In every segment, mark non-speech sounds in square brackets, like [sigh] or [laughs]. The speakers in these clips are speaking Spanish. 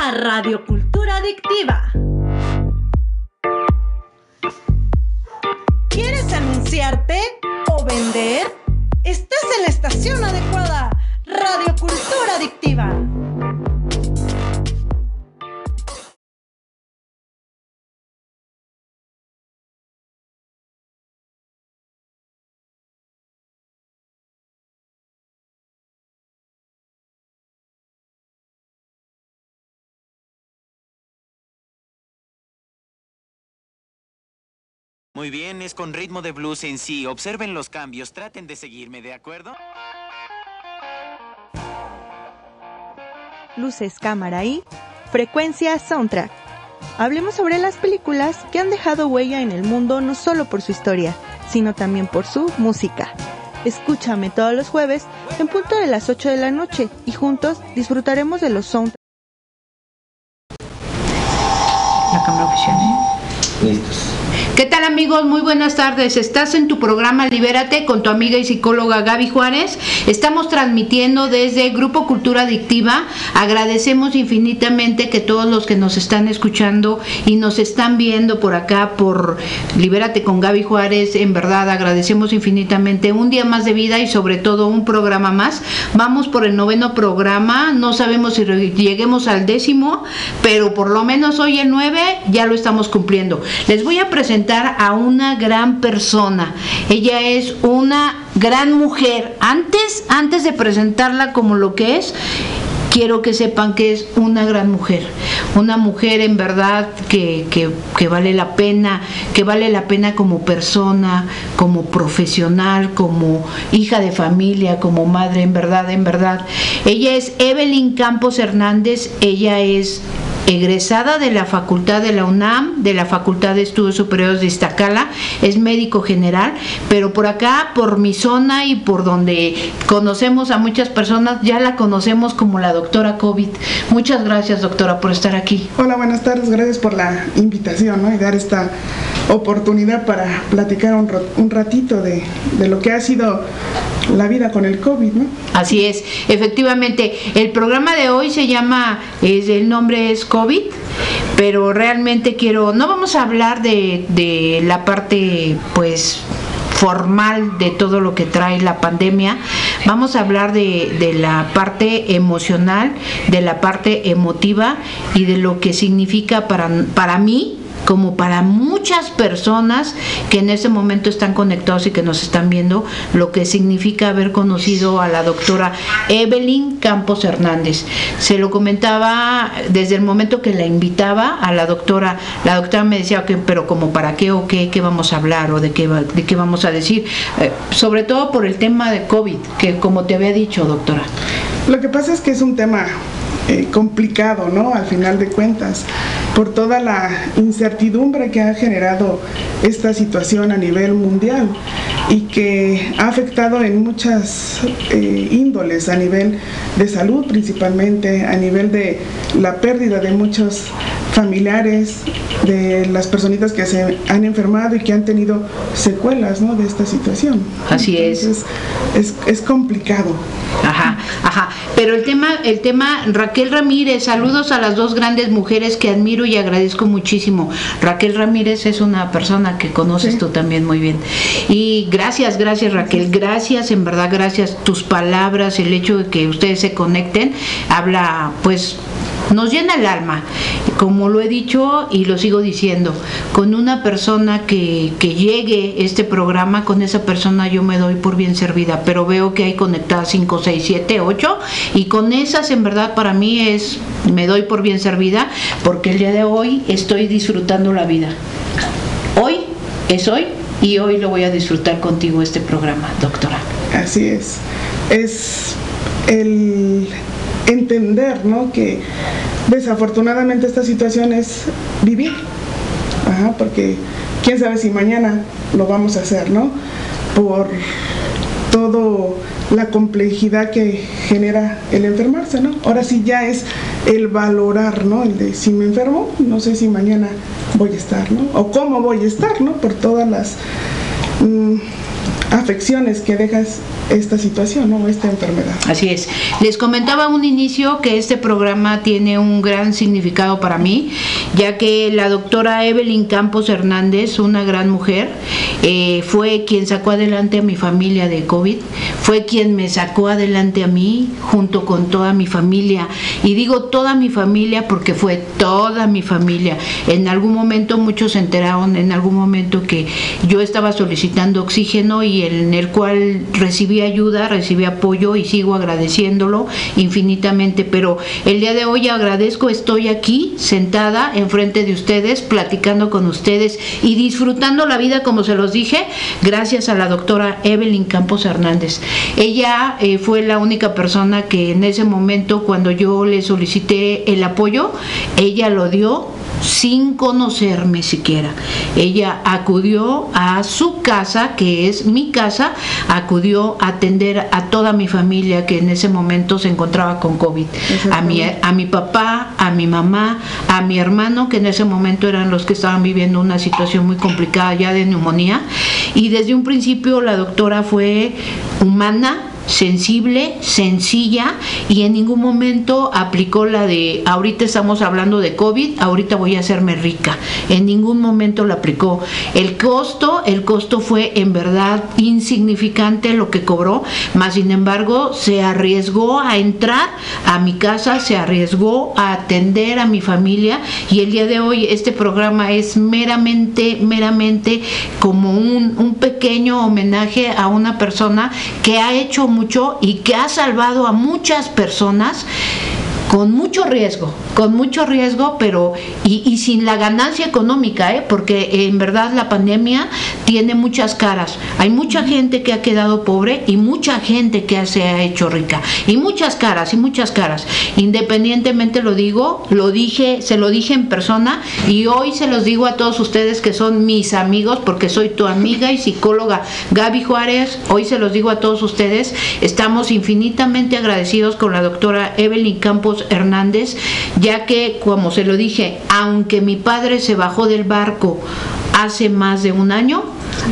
A Radio Cultura Adictiva. ¿Quieres anunciarte o vender? Muy bien, es con ritmo de blues en sí. Observen los cambios, traten de seguirme, ¿de acuerdo? Luces, cámara y frecuencia soundtrack. Hablemos sobre las películas que han dejado huella en el mundo no solo por su historia, sino también por su música. Escúchame todos los jueves en punto de las 8 de la noche y juntos disfrutaremos de los soundtracks. La cámara oficial, ¿eh? ¿Qué tal amigos? Muy buenas tardes. Estás en tu programa Libérate con tu amiga y psicóloga Gaby Juárez. Estamos transmitiendo desde Grupo Cultura Adictiva. Agradecemos infinitamente que todos los que nos están escuchando y nos están viendo por acá por Libérate con Gaby Juárez, en verdad agradecemos infinitamente un día más de vida y sobre todo un programa más. Vamos por el noveno programa. No sabemos si lleguemos al décimo, pero por lo menos hoy el 9 ya lo estamos cumpliendo. Les voy a presentar a una gran persona. Ella es una gran mujer. Antes, antes de presentarla como lo que es, quiero que sepan que es una gran mujer, una mujer en verdad que, que- que vale la pena, que vale la pena como persona, como profesional, como hija de familia, como madre, en verdad, en verdad. Ella es Evelyn Campos Hernández, ella es egresada de la Facultad de la UNAM, de la Facultad de Estudios Superiores de Iztacala, es médico general, pero por acá, por mi zona y por donde conocemos a muchas personas, ya la conocemos como la doctora COVID. Muchas gracias, doctora, por estar aquí. Hola, buenas tardes. Gracias por la invitación ¿no? y dar esta oportunidad para platicar un, ratito de, de lo que ha sido la vida con el COVID. ¿no? Así es, efectivamente, el programa de hoy se llama, es, el nombre es COVID, pero realmente quiero, no vamos a hablar de, de la parte, pues, formal de todo lo que trae la pandemia. Vamos a hablar de, de la parte emocional, de la parte emotiva y de lo que significa para, para mí como para muchas personas que en ese momento están conectados y que nos están viendo, lo que significa haber conocido a la doctora Evelyn Campos Hernández. Se lo comentaba desde el momento que la invitaba a la doctora, la doctora me decía, que pero como para qué o qué, qué vamos a hablar o de qué, de qué vamos a decir, eh, sobre todo por el tema de COVID, que como te había dicho, doctora. Lo que pasa es que es un tema eh, complicado, ¿no? Al final de cuentas, por toda la incertidumbre que ha generado esta situación a nivel mundial y que ha afectado en muchas eh, índoles, a nivel de salud principalmente, a nivel de la pérdida de muchos familiares, de las personitas que se han enfermado y que han tenido secuelas ¿no? de esta situación. Así es. es. Es complicado. Ajá, ajá. Pero el tema, el tema, Raquel Ramírez, saludos a las dos grandes mujeres que admiro y agradezco muchísimo. Raquel Ramírez es una persona que conoces tú también muy bien. Y gracias, gracias Raquel, gracias, en verdad, gracias. Tus palabras, el hecho de que ustedes se conecten, habla pues nos llena el alma, como lo he dicho y lo sigo diciendo, con una persona que, que llegue este programa, con esa persona yo me doy por bien servida, pero veo que hay conectadas 5, 6, 7, 8 y con esas en verdad para mí es, me doy por bien servida porque el día de hoy estoy disfrutando la vida. Hoy es hoy y hoy lo voy a disfrutar contigo este programa, doctora. Así es. Es el entender ¿no? que desafortunadamente esta situación es vivir, porque quién sabe si mañana lo vamos a hacer, ¿no? Por todo la complejidad que genera el enfermarse, ¿no? Ahora sí ya es el valorar, ¿no? El de si me enfermo, no sé si mañana voy a estar, ¿no? O cómo voy a estar, ¿no? Por todas las mm, afecciones que dejas esta situación o esta enfermedad. Así es. Les comentaba un inicio que este programa tiene un gran significado para mí, ya que la doctora Evelyn Campos Hernández, una gran mujer, eh, fue quien sacó adelante a mi familia de COVID, fue quien me sacó adelante a mí junto con toda mi familia. Y digo toda mi familia porque fue toda mi familia. En algún momento muchos se enteraron, en algún momento que yo estaba solicitando oxígeno y en el cual recibí ayuda, recibí apoyo y sigo agradeciéndolo infinitamente, pero el día de hoy agradezco, estoy aquí sentada enfrente de ustedes, platicando con ustedes y disfrutando la vida como se los dije, gracias a la doctora Evelyn Campos Hernández. Ella eh, fue la única persona que en ese momento cuando yo le solicité el apoyo, ella lo dio sin conocerme siquiera. Ella acudió a su casa, que es mi casa, acudió a atender a toda mi familia que en ese momento se encontraba con COVID. A mi, a mi papá, a mi mamá, a mi hermano, que en ese momento eran los que estaban viviendo una situación muy complicada ya de neumonía. Y desde un principio la doctora fue humana, sensible, sencilla y en ningún momento aplicó la de ahorita estamos hablando de COVID, ahorita voy a hacerme rica. En ningún momento la aplicó. El costo, el costo fue en verdad insignificante lo que cobró, más sin embargo se arriesgó a entrar a mi casa, se arriesgó a atender a mi familia y el día de hoy este programa es meramente, meramente como un, un pequeño homenaje a una persona que ha hecho mucho y que ha salvado a muchas personas con mucho riesgo, con mucho riesgo, pero y, sin la ganancia económica, ¿eh? porque en verdad la pandemia tiene muchas caras. Hay mucha gente que ha quedado pobre y mucha gente que se ha hecho rica. Y muchas caras, y muchas caras. Independientemente lo digo, lo dije, se lo dije en persona y hoy se los digo a todos ustedes que son mis amigos, porque soy tu amiga y psicóloga Gaby Juárez. Hoy se los digo a todos ustedes, estamos infinitamente agradecidos con la doctora Evelyn Campos Hernández, ya que, como se lo dije, aunque mi padre se bajó del barco hace más de un año,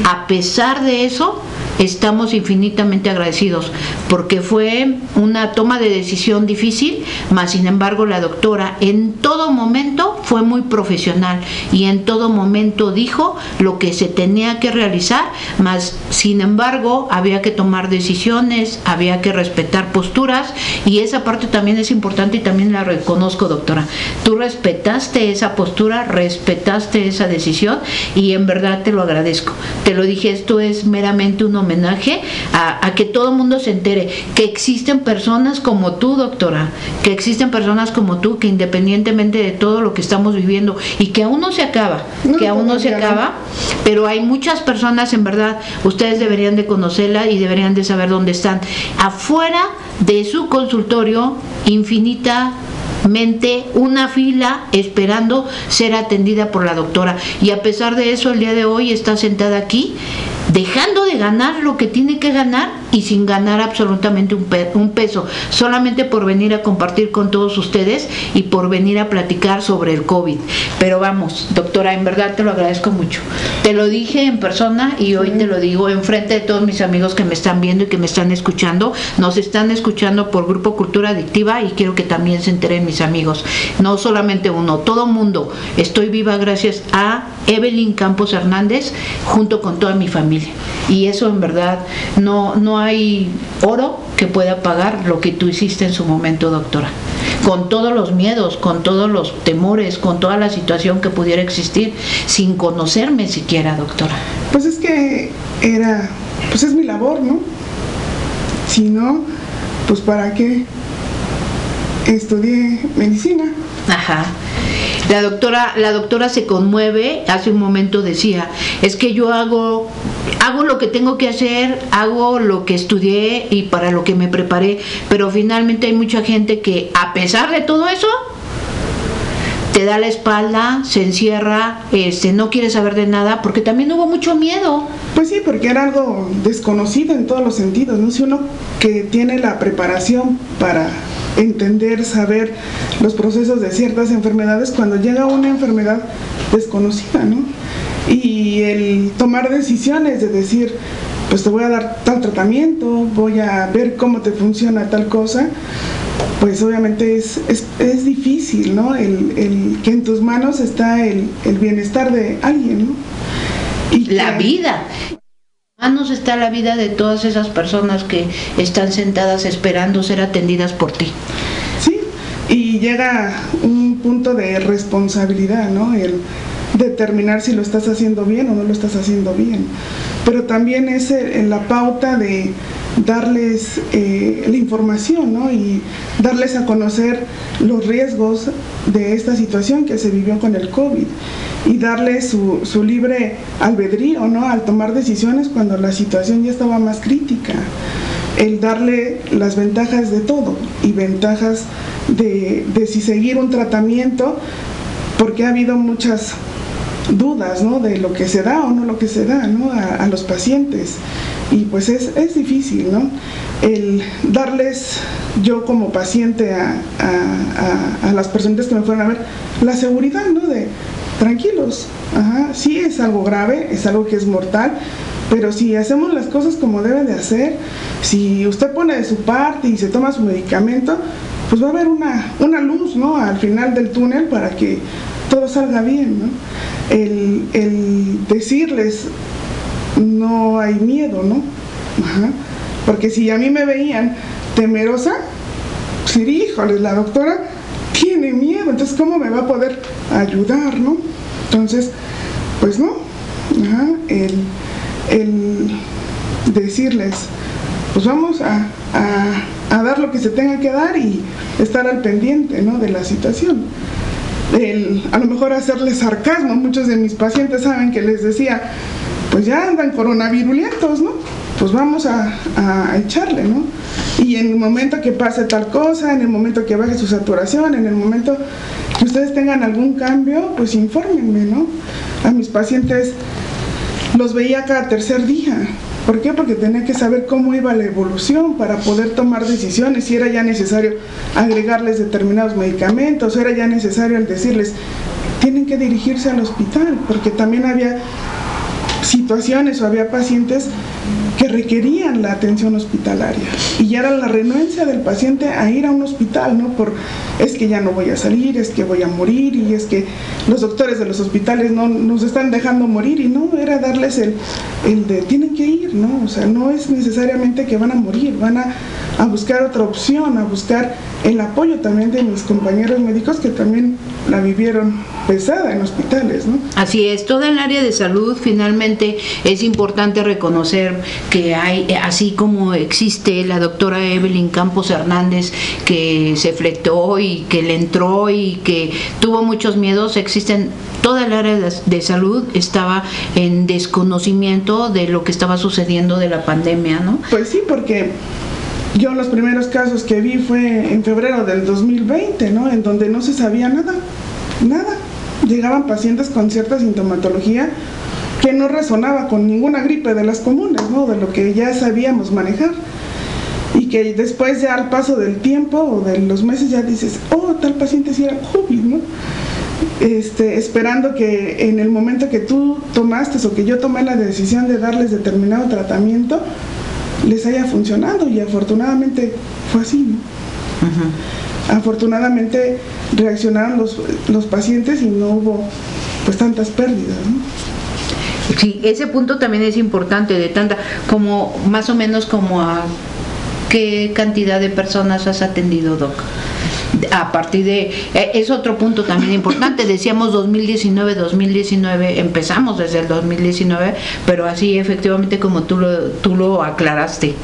a pesar de eso, estamos infinitamente agradecidos porque fue una toma de decisión difícil, mas sin embargo la doctora en todo momento fue muy profesional y en todo momento dijo lo que se tenía que realizar, mas sin embargo había que tomar decisiones, había que respetar posturas y esa parte también es importante y también la reconozco, doctora. Tú respetaste esa postura, respetaste esa decisión y en verdad te lo agradezco. Te lo dije, esto es meramente un homenaje a, que todo el mundo se entere que existen personas como tú, doctora, que existen personas como tú que independientemente de todo lo que estamos viviendo y que aún no se acaba, que aún no se acaba, pero hay muchas personas en verdad, ustedes deberían de conocerla y deberían de saber dónde están. Afuera de su consultorio, infinita una fila esperando ser atendida por la doctora. Y a pesar de eso, el día de hoy está sentada aquí dejando de ganar lo que tiene que ganar y sin ganar absolutamente un, peso, solamente por venir a compartir con todos ustedes y por venir a platicar sobre el COVID. Pero vamos, doctora, en verdad te lo agradezco mucho. Te lo dije en persona y hoy te lo digo en frente de todos mis amigos que me están viendo y que me están escuchando. Nos están escuchando por Grupo Cultura Adictiva y quiero que también se enteren mis amigos. No solamente uno, todo mundo. Estoy viva gracias a Evelyn Campos Hernández junto con toda mi familia. Y eso en verdad no, no hay oro que pueda pagar lo que tú hiciste en su momento, doctora. Con todos los miedos, con todos los temores, con toda la situación que pudiera existir, sin conocerme siquiera, doctora. Pues es que era, pues es mi labor, ¿no? Si no, pues para qué estudié medicina. Ajá. La doctora, la doctora se conmueve, hace un momento decía, es que yo hago, hago lo que tengo que hacer, hago lo que estudié y para lo que me preparé, pero finalmente hay mucha gente que a pesar de todo eso, te da la espalda, se encierra, este, no quiere saber de nada, porque también hubo mucho miedo. Pues sí, porque era algo desconocido en todos los sentidos, ¿no? Si uno que tiene la preparación para entender, saber los procesos de ciertas enfermedades cuando llega una enfermedad desconocida, ¿no? Y el tomar decisiones de decir, pues te voy a dar tal tratamiento, voy a ver cómo te funciona tal cosa, pues obviamente es, es, difícil, ¿no? El, que en tus manos está el, bienestar de alguien, ¿no? Y la vida manos está la vida de todas esas personas que están sentadas esperando ser atendidas por ti. Sí, y llega un punto de responsabilidad, ¿no? El determinar si lo estás haciendo bien o no lo estás haciendo bien. Pero también es en la pauta de darles eh, la información ¿no? y darles a conocer los riesgos de esta situación que se vivió con el COVID y darles su, libre albedrío ¿no? al tomar decisiones cuando la situación ya estaba más crítica el darle las ventajas de todo y ventajas de, de, si seguir un tratamiento, porque ha habido muchas dudas ¿no? de lo que se da o no lo que se da ¿no? a, los pacientes y pues es, es, difícil, ¿no? El darles yo como paciente a, a, a, las personas que me fueron a ver la seguridad, ¿no? De tranquilos, ajá, sí es algo grave, es algo que es mortal, pero si hacemos las cosas como debe de hacer, si usted pone de su parte y se toma su medicamento, pues va a haber una, una luz, ¿no? Al final del túnel para que todo salga bien, ¿no? El, el decirles no hay miedo, ¿no? Porque si a mí me veían temerosa, pues híjole, la doctora tiene miedo, entonces ¿cómo me va a poder ayudar, no? Entonces, pues no, El, el, decirles, pues vamos a, dar lo que se tenga que dar y estar al pendiente, ¿no? De la situación. El, a lo mejor hacerles sarcasmo, muchos de mis pacientes saben que les decía, pues ya andan coronavirulentos, ¿no? Pues vamos a, echarle, ¿no? Y en el momento que pase tal cosa, en el momento que baje su saturación, en el momento que ustedes tengan algún cambio, pues infórmenme, ¿no? A mis pacientes los veía cada tercer día. ¿Por qué? Porque tenía que saber cómo iba la evolución para poder tomar decisiones, si era ya necesario agregarles determinados medicamentos, era ya necesario el decirles, tienen que dirigirse al hospital, porque también había situaciones o había pacientes que requerían la atención hospitalaria y ya era la renuencia del paciente a ir a un hospital, ¿no? Por es que ya no voy a salir, es que voy a morir y es que los doctores de los hospitales no nos están dejando morir y no, era darles el, el de tienen que ir, ¿no? O sea, no es necesariamente que van a morir, van a, a buscar otra opción, a buscar el apoyo también de mis compañeros médicos que también la vivieron pesada en hospitales, ¿no? Así es, toda el área de salud finalmente es importante reconocer que hay, así como existe la doctora Evelyn Campos Hernández que se fletó y que le entró y que tuvo muchos miedos, existen, toda el área de salud estaba en desconocimiento de lo que estaba sucediendo de la pandemia, ¿no? Pues sí, porque yo los primeros casos que vi fue en febrero del 2020, ¿no? En donde no se sabía nada, nada. Llegaban pacientes con cierta sintomatología que no resonaba con ninguna gripe de las comunes, ¿no? De lo que ya sabíamos manejar. Y que después ya al paso del tiempo o de los meses ya dices, oh, tal paciente sí era COVID, ¿no? Este, esperando que en el momento que tú tomaste o que yo tomé la decisión de darles determinado tratamiento, les haya funcionado y afortunadamente fue así, ¿no? Afortunadamente reaccionaron los, los pacientes y no hubo pues tantas pérdidas, ¿no? Sí, ese punto también es importante, de tanta, como más o menos como a qué cantidad de personas has atendido, Doc. A partir de, eh, es otro punto también importante, [laughs] decíamos 2019, 2019, empezamos desde el 2019, pero así efectivamente como tú lo, tú lo aclaraste.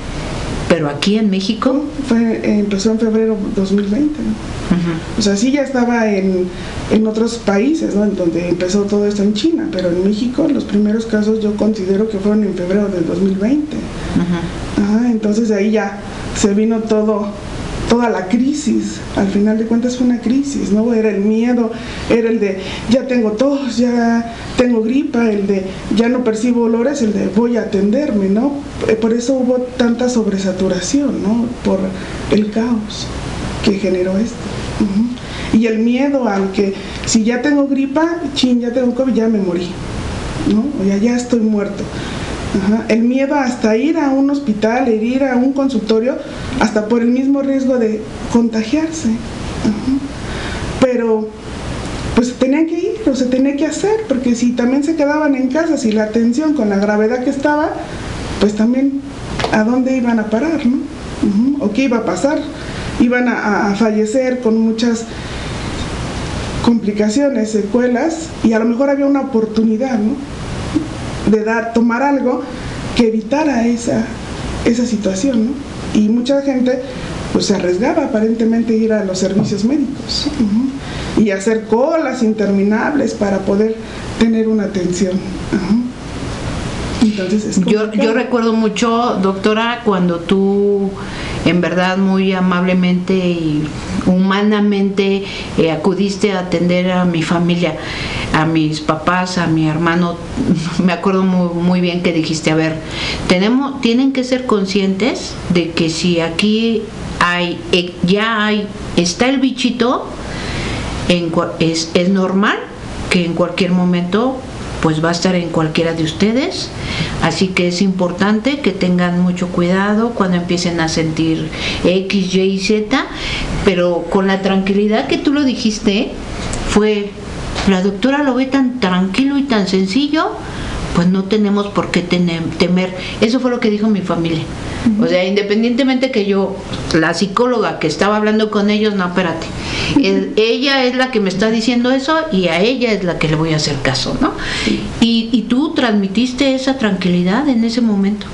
Pero aquí en México... Fue, empezó en febrero 2020, ¿no? O sea, sí ya estaba en, en otros países, ¿no? En donde empezó todo esto en China, pero en México los primeros casos yo considero que fueron en febrero del 2020. Ajá, entonces de ahí ya se vino todo toda la crisis, al final de cuentas fue una crisis, ¿no? Era el miedo, era el de ya tengo tos, ya tengo gripa, el de ya no percibo olores, el de voy a atenderme, ¿no? Eh, Por eso hubo tanta sobresaturación, ¿no? Por el caos que generó esto. Y el miedo al que si ya tengo gripa, chin, ya tengo COVID, ya me morí, ¿no? O ya, ya estoy muerto. El miedo hasta ir a un hospital, ir a un consultorio, hasta por el mismo riesgo de contagiarse. Pero pues tenían que ir, o se tenía que hacer, porque si también se quedaban en casa, si la atención con la gravedad que estaba, pues también a dónde iban a parar, ¿no? O qué iba a pasar. Iban a, a fallecer con muchas complicaciones, secuelas, y a lo mejor había una oportunidad, ¿no? De dar, tomar algo que evitara esa, esa situación, ¿no? Y mucha gente pues se arriesgaba aparentemente a ir a los servicios médicos y hacer colas interminables para poder tener una atención. Ajá. Entonces es Yo, yo recuerdo mucho, doctora, cuando tú en verdad muy amablemente y humanamente eh, acudiste a atender a mi familia, a mis papás, a mi hermano. [laughs] Me acuerdo muy, bien que dijiste, a ver, tenemos, tienen que ser conscientes de que si aquí hay, eh, ya hay, está el bichito, es normal que en cualquier momento pues va a estar en cualquiera de ustedes, así que es importante que tengan mucho cuidado cuando empiecen a sentir X, Y y Z, pero con la tranquilidad que tú lo dijiste, fue, la doctora lo ve tan tranquilo y tan sencillo, pues no tenemos por qué temer. Eso fue lo que dijo mi familia. O sea, independientemente que yo, la psicóloga que estaba hablando con ellos, no, espérate. El- ella es la que me está diciendo eso y a ella es la que le voy a hacer caso, ¿no? Y, y tú transmitiste esa tranquilidad en ese momento.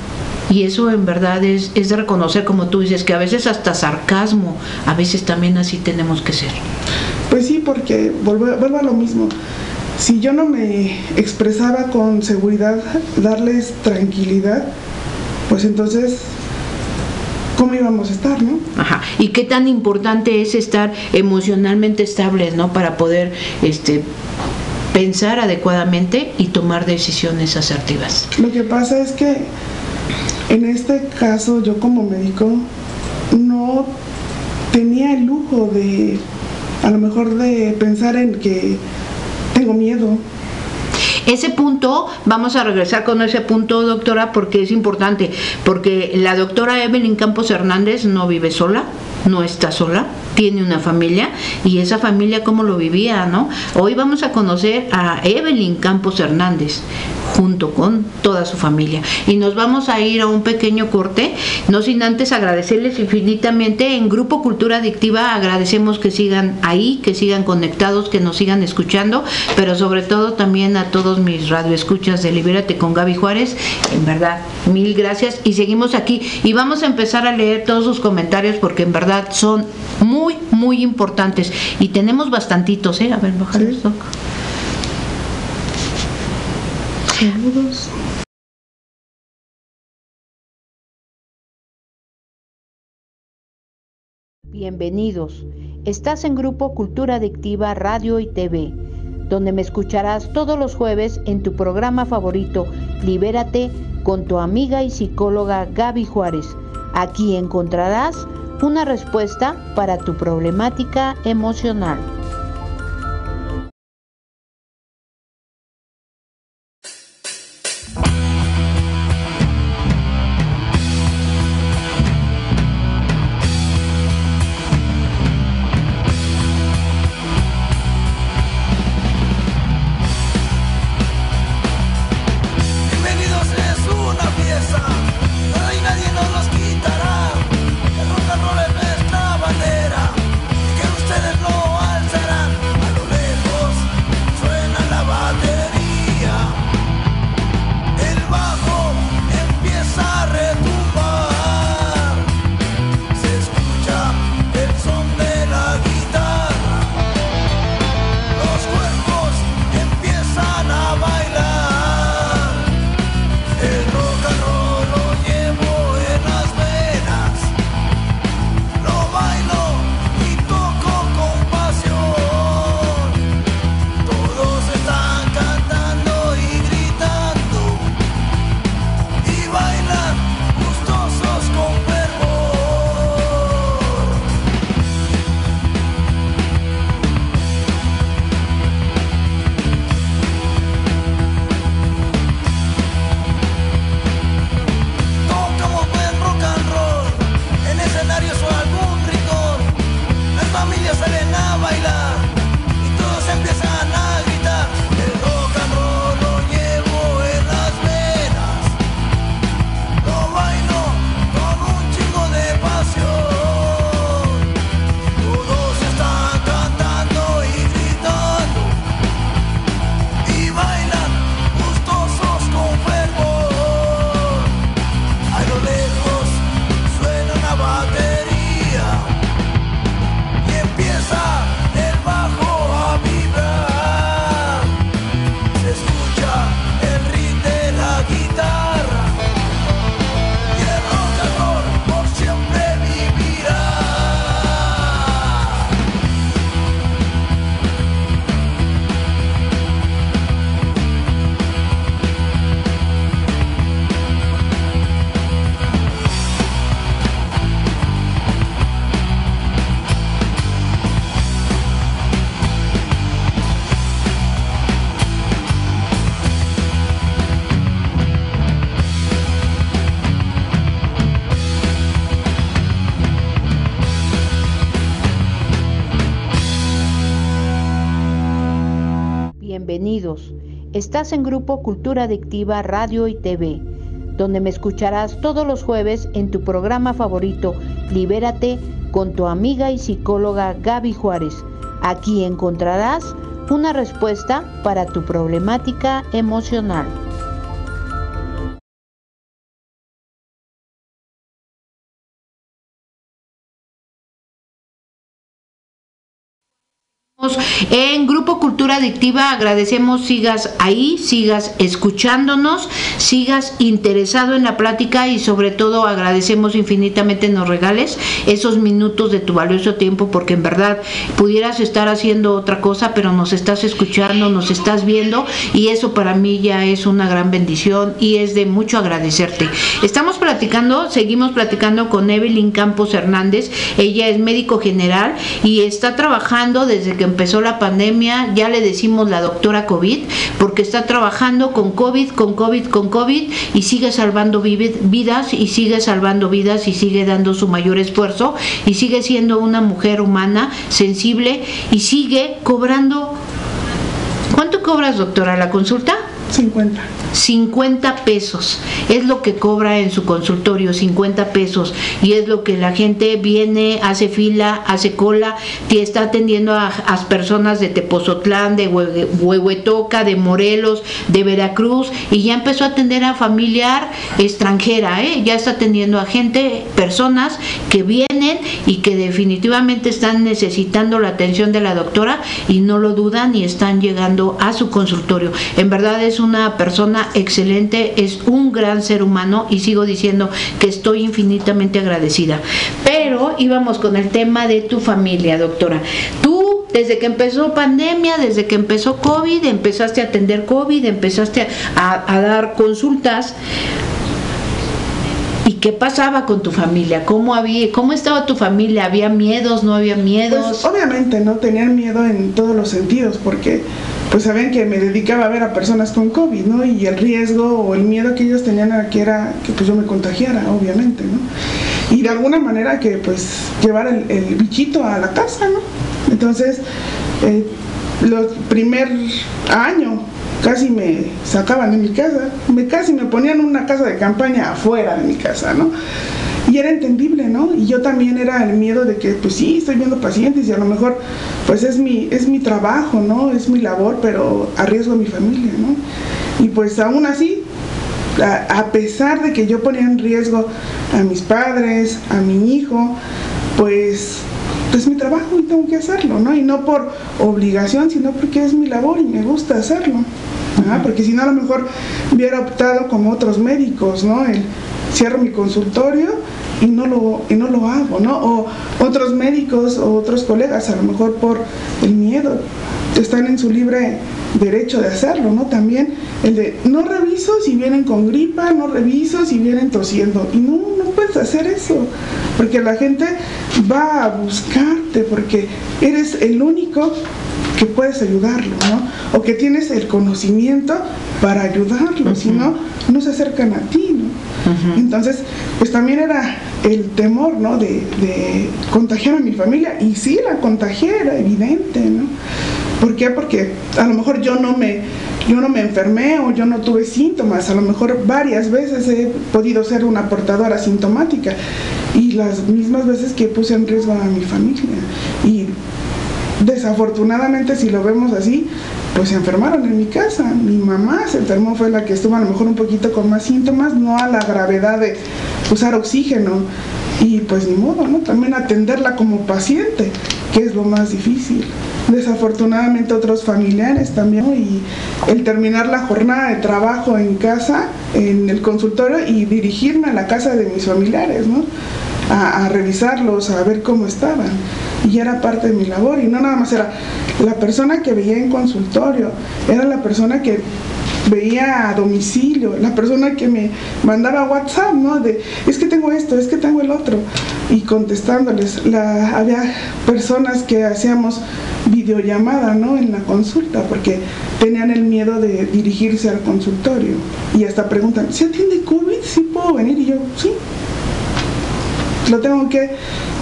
Y eso en verdad es, es de reconocer, como tú dices, que a veces hasta sarcasmo, a veces también así tenemos que ser. Pues sí, porque vuelvo, vuelvo a lo mismo. Si yo no me expresaba con seguridad, darles tranquilidad, pues entonces, ¿cómo íbamos a estar, no? Ajá. Y qué tan importante es estar emocionalmente estables, ¿no? Para poder este pensar adecuadamente y tomar decisiones asertivas. Lo que pasa es que en este caso yo como médico no tenía el lujo de, a lo mejor de pensar en que tengo miedo. Ese punto, vamos a regresar con ese punto, doctora, porque es importante, porque la doctora Evelyn Campos Hernández no vive sola, no está sola, tiene una familia y esa familia cómo lo vivía, ¿no? Hoy vamos a conocer a Evelyn Campos Hernández junto con toda su familia. Y nos vamos a ir a un pequeño corte, no sin antes agradecerles infinitamente. En Grupo Cultura Adictiva, agradecemos que sigan ahí, que sigan conectados, que nos sigan escuchando, pero sobre todo también a todos mis radioescuchas de Libérate con Gaby Juárez, en verdad, mil gracias y seguimos aquí. Y vamos a empezar a leer todos sus comentarios porque en verdad son muy, muy importantes y tenemos bastantitos, ¿eh? A ver, bajar esto. Saludos. Bienvenidos. Estás en Grupo Cultura Adictiva Radio y TV, donde me escucharás todos los jueves en tu programa favorito, Libérate, con tu amiga y psicóloga Gaby Juárez. Aquí encontrarás una respuesta para tu problemática emocional. Estás en Grupo Cultura Adictiva Radio y TV, donde me escucharás todos los jueves en tu programa favorito, Libérate, con tu amiga y psicóloga Gaby Juárez. Aquí encontrarás una respuesta para tu problemática emocional. En Grupo Cultura Adictiva agradecemos sigas ahí, sigas escuchándonos, sigas interesado en la plática y sobre todo agradecemos infinitamente nos regales esos minutos de tu valioso tiempo porque en verdad pudieras estar haciendo otra cosa pero nos estás escuchando, nos estás viendo y eso para mí ya es una gran bendición y es de mucho agradecerte. Estamos platicando, seguimos platicando con Evelyn Campos Hernández, ella es médico general y está trabajando desde que empezó la pandemia, ya le decimos la doctora COVID, porque está trabajando con COVID, con COVID, con COVID y sigue salvando vidas y sigue salvando vidas y sigue dando su mayor esfuerzo y sigue siendo una mujer humana, sensible y sigue cobrando. ¿Cuánto cobras, doctora, la consulta? 50. 50 pesos. Es lo que cobra en su consultorio, 50 pesos. Y es lo que la gente viene, hace fila, hace cola, y está atendiendo a, personas de Tepozotlán, de Huehuetoca, de Morelos, de Veracruz, y ya empezó a atender a familiar extranjera, ¿eh? ya está atendiendo a gente, personas que vienen y que definitivamente están necesitando la atención de la doctora y no lo dudan y están llegando a su consultorio. En verdad es una persona excelente, es un gran ser humano y sigo diciendo que estoy infinitamente agradecida. Pero íbamos con el tema de tu familia, doctora. Tú desde que empezó pandemia, desde que empezó COVID, empezaste a atender COVID, empezaste a, dar consultas. ¿Y qué pasaba con tu familia? ¿Cómo había, cómo estaba tu familia? ¿Había miedos? ¿No había miedos? Pues, obviamente, ¿no? Tenían miedo en todos los sentidos, porque pues saben que me dedicaba a ver a personas con COVID, ¿no? Y el riesgo o el miedo que ellos tenían era que era que pues yo me contagiara, obviamente, ¿no? Y de alguna manera que pues llevar el, bichito a la casa, ¿no? Entonces, eh, los primer año casi me sacaban de mi casa, me casi me ponían una casa de campaña afuera de mi casa, ¿no? Y era entendible, ¿no? Y yo también era el miedo de que, pues sí, estoy viendo pacientes y a lo mejor, pues es mi, es mi trabajo, ¿no? Es mi labor, pero arriesgo a mi familia, ¿no? Y pues aún así, a, pesar de que yo ponía en riesgo a mis padres, a mi hijo, pues es mi trabajo y tengo que hacerlo, ¿no? Y no por obligación, sino porque es mi labor y me gusta hacerlo. Porque si no, a lo mejor hubiera optado como otros médicos, ¿no? Cierro mi consultorio y no lo, y no lo hago, ¿no? O otros médicos o otros colegas, a lo mejor por el miedo, están en su libre derecho de hacerlo, ¿no? También el de no reviso si vienen con gripa, no reviso si vienen tosiendo. Y no, no puedes hacer eso, porque la gente va a buscarte, porque eres el único que puedes ayudarlo, ¿no? O que tienes el conocimiento para ayudarlo, si no, no se acercan a ti, ¿no? Entonces, pues también era el temor, ¿no? De, contagiar a mi familia. Y sí, la contagié, era evidente, ¿no? ¿Por qué? Porque a lo mejor yo no me, yo no me enfermé o yo no tuve síntomas. A lo mejor varias veces he podido ser una portadora sintomática y las mismas veces que puse en riesgo a mi familia. Y desafortunadamente, si lo vemos así, pues se enfermaron en mi casa. Mi mamá se enfermó, fue la que estuvo a lo mejor un poquito con más síntomas, no a la gravedad de usar oxígeno. Y pues ni modo, ¿no? También atenderla como paciente, que es lo más difícil. Desafortunadamente otros familiares también, y el terminar la jornada de trabajo en casa, en el consultorio, y dirigirme a la casa de mis familiares, ¿no? a, revisarlos, a ver cómo estaban. Y era parte de mi labor. Y no nada más era la persona que veía en consultorio, era la persona que veía a domicilio, la persona que me mandaba WhatsApp, ¿no? De, es que tengo esto, es que tengo el otro. Y contestándoles, había personas que hacíamos videollamada, ¿no? En la consulta, porque tenían el miedo de dirigirse al consultorio. Y hasta preguntan, ¿se atiende COVID? ¿Sí puedo venir? Y yo, sí, lo tengo que,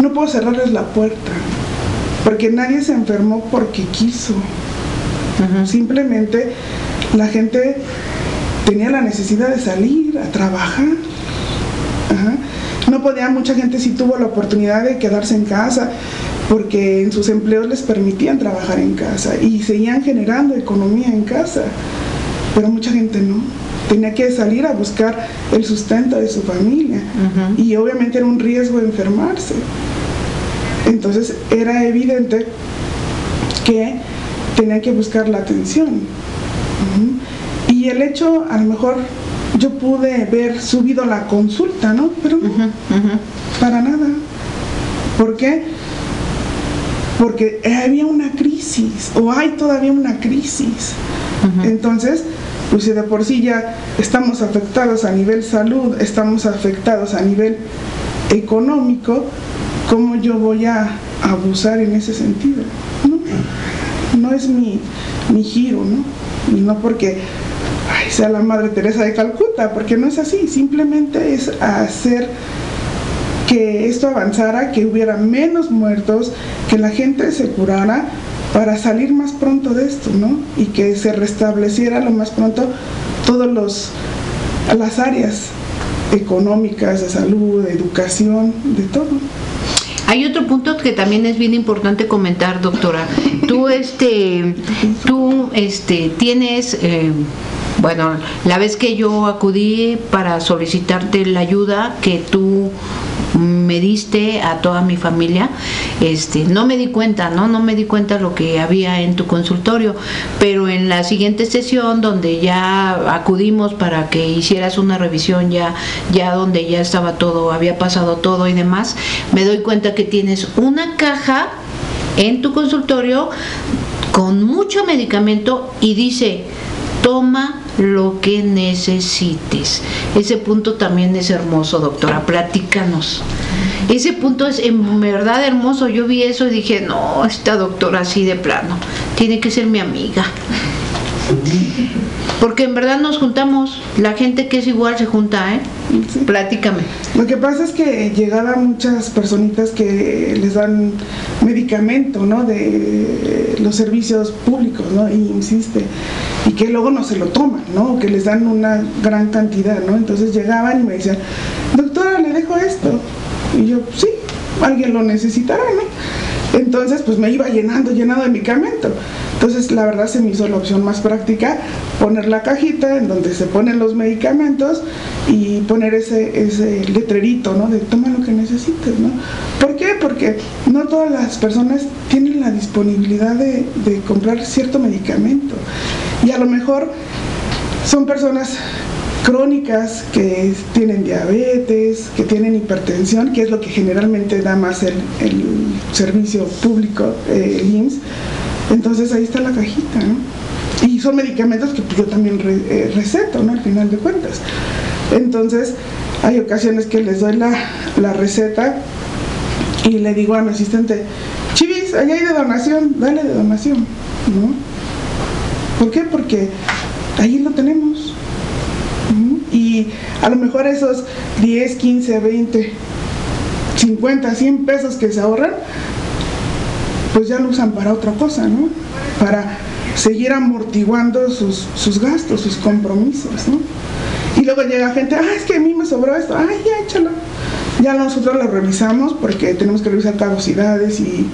no puedo cerrarles la puerta, porque nadie se enfermó porque quiso. Simplemente la gente tenía la necesidad de salir a trabajar. No podía, mucha gente sí tuvo la oportunidad de quedarse en casa porque en sus empleos les permitían trabajar en casa y seguían generando economía en casa, pero mucha gente no tenía que salir a buscar el sustento de su familia y obviamente era un riesgo de enfermarse. Entonces era evidente que tenía que buscar la atención. Y el hecho, a lo mejor yo pude ver subido la consulta, ¿no? Pero no, para nada. ¿Por qué? Porque había una crisis, o hay todavía una crisis. Entonces, pues si de por sí ya estamos afectados a nivel salud, estamos afectados a nivel económico, ¿cómo yo voy a abusar en ese sentido? no es mi, mi giro, ¿no? Y no porque sea la Madre Teresa de Calcuta, porque no es así, simplemente es hacer que esto avanzara, que hubiera menos muertos, que la gente se curara para salir más pronto de esto, ¿no? Y que se restableciera lo más pronto todos los las áreas económicas, de salud, de educación, de todo. Hay otro punto que también es bien importante comentar, doctora. Tú, este, tú, este, tienes eh, bueno, la vez que yo acudí para solicitarte la ayuda que tú me diste a toda mi familia, este, no me di cuenta, ¿no? No me di cuenta lo que había en tu consultorio, pero en la siguiente sesión donde ya acudimos para que hicieras una revisión ya, ya donde ya estaba todo, había pasado todo y demás, me doy cuenta que tienes una caja en tu consultorio con mucho medicamento y dice, toma lo que necesites. Ese punto también es hermoso, doctora, platícanos. Ese punto es en verdad hermoso. Yo vi eso y dije, no, esta doctora así de plano, tiene que ser mi amiga. Porque en verdad nos juntamos, la gente que es igual se junta, ¿eh? Platícame. Lo que pasa es que llegaban muchas personitas que les dan medicamento, ¿no? De los servicios públicos, ¿no? Y insiste. Y que luego no se lo toman, ¿no? Que les dan una gran cantidad, ¿no? Entonces llegaban y me decían, doctora, le dejo esto. Y yo, sí, alguien lo necesitará, ¿no? Entonces, pues me iba llenando, llenando de medicamento. Entonces, la verdad se me hizo la opción más práctica, poner la cajita en donde se ponen los medicamentos y poner ese, ese letrerito, ¿no? De toma lo que necesites, ¿no? ¿Por qué? Porque no todas las personas tienen la disponibilidad de, de comprar cierto medicamento. Y a lo mejor son personas crónicas que tienen diabetes, que tienen hipertensión, que es lo que generalmente da más el, el servicio público, eh, el IMSS entonces ahí está la cajita. Y son medicamentos que pues, yo también eh, receto, ¿no? Al final de cuentas. Entonces, hay ocasiones que les doy la, receta y le digo a mi asistente, Chivis, allá hay de donación, dale de donación, ¿no? ¿Por qué? Porque ahí lo tenemos. Y a lo mejor esos 10, 15, 20, 50, 100 pesos que se ahorran, pues ya lo usan para otra cosa, ¿no? Para seguir amortiguando sus, sus gastos, sus compromisos, ¿no? Y luego llega gente, ah, es que a mí me sobró esto, ay, ya échalo. Ya nosotros lo revisamos porque tenemos que revisar caducidades y,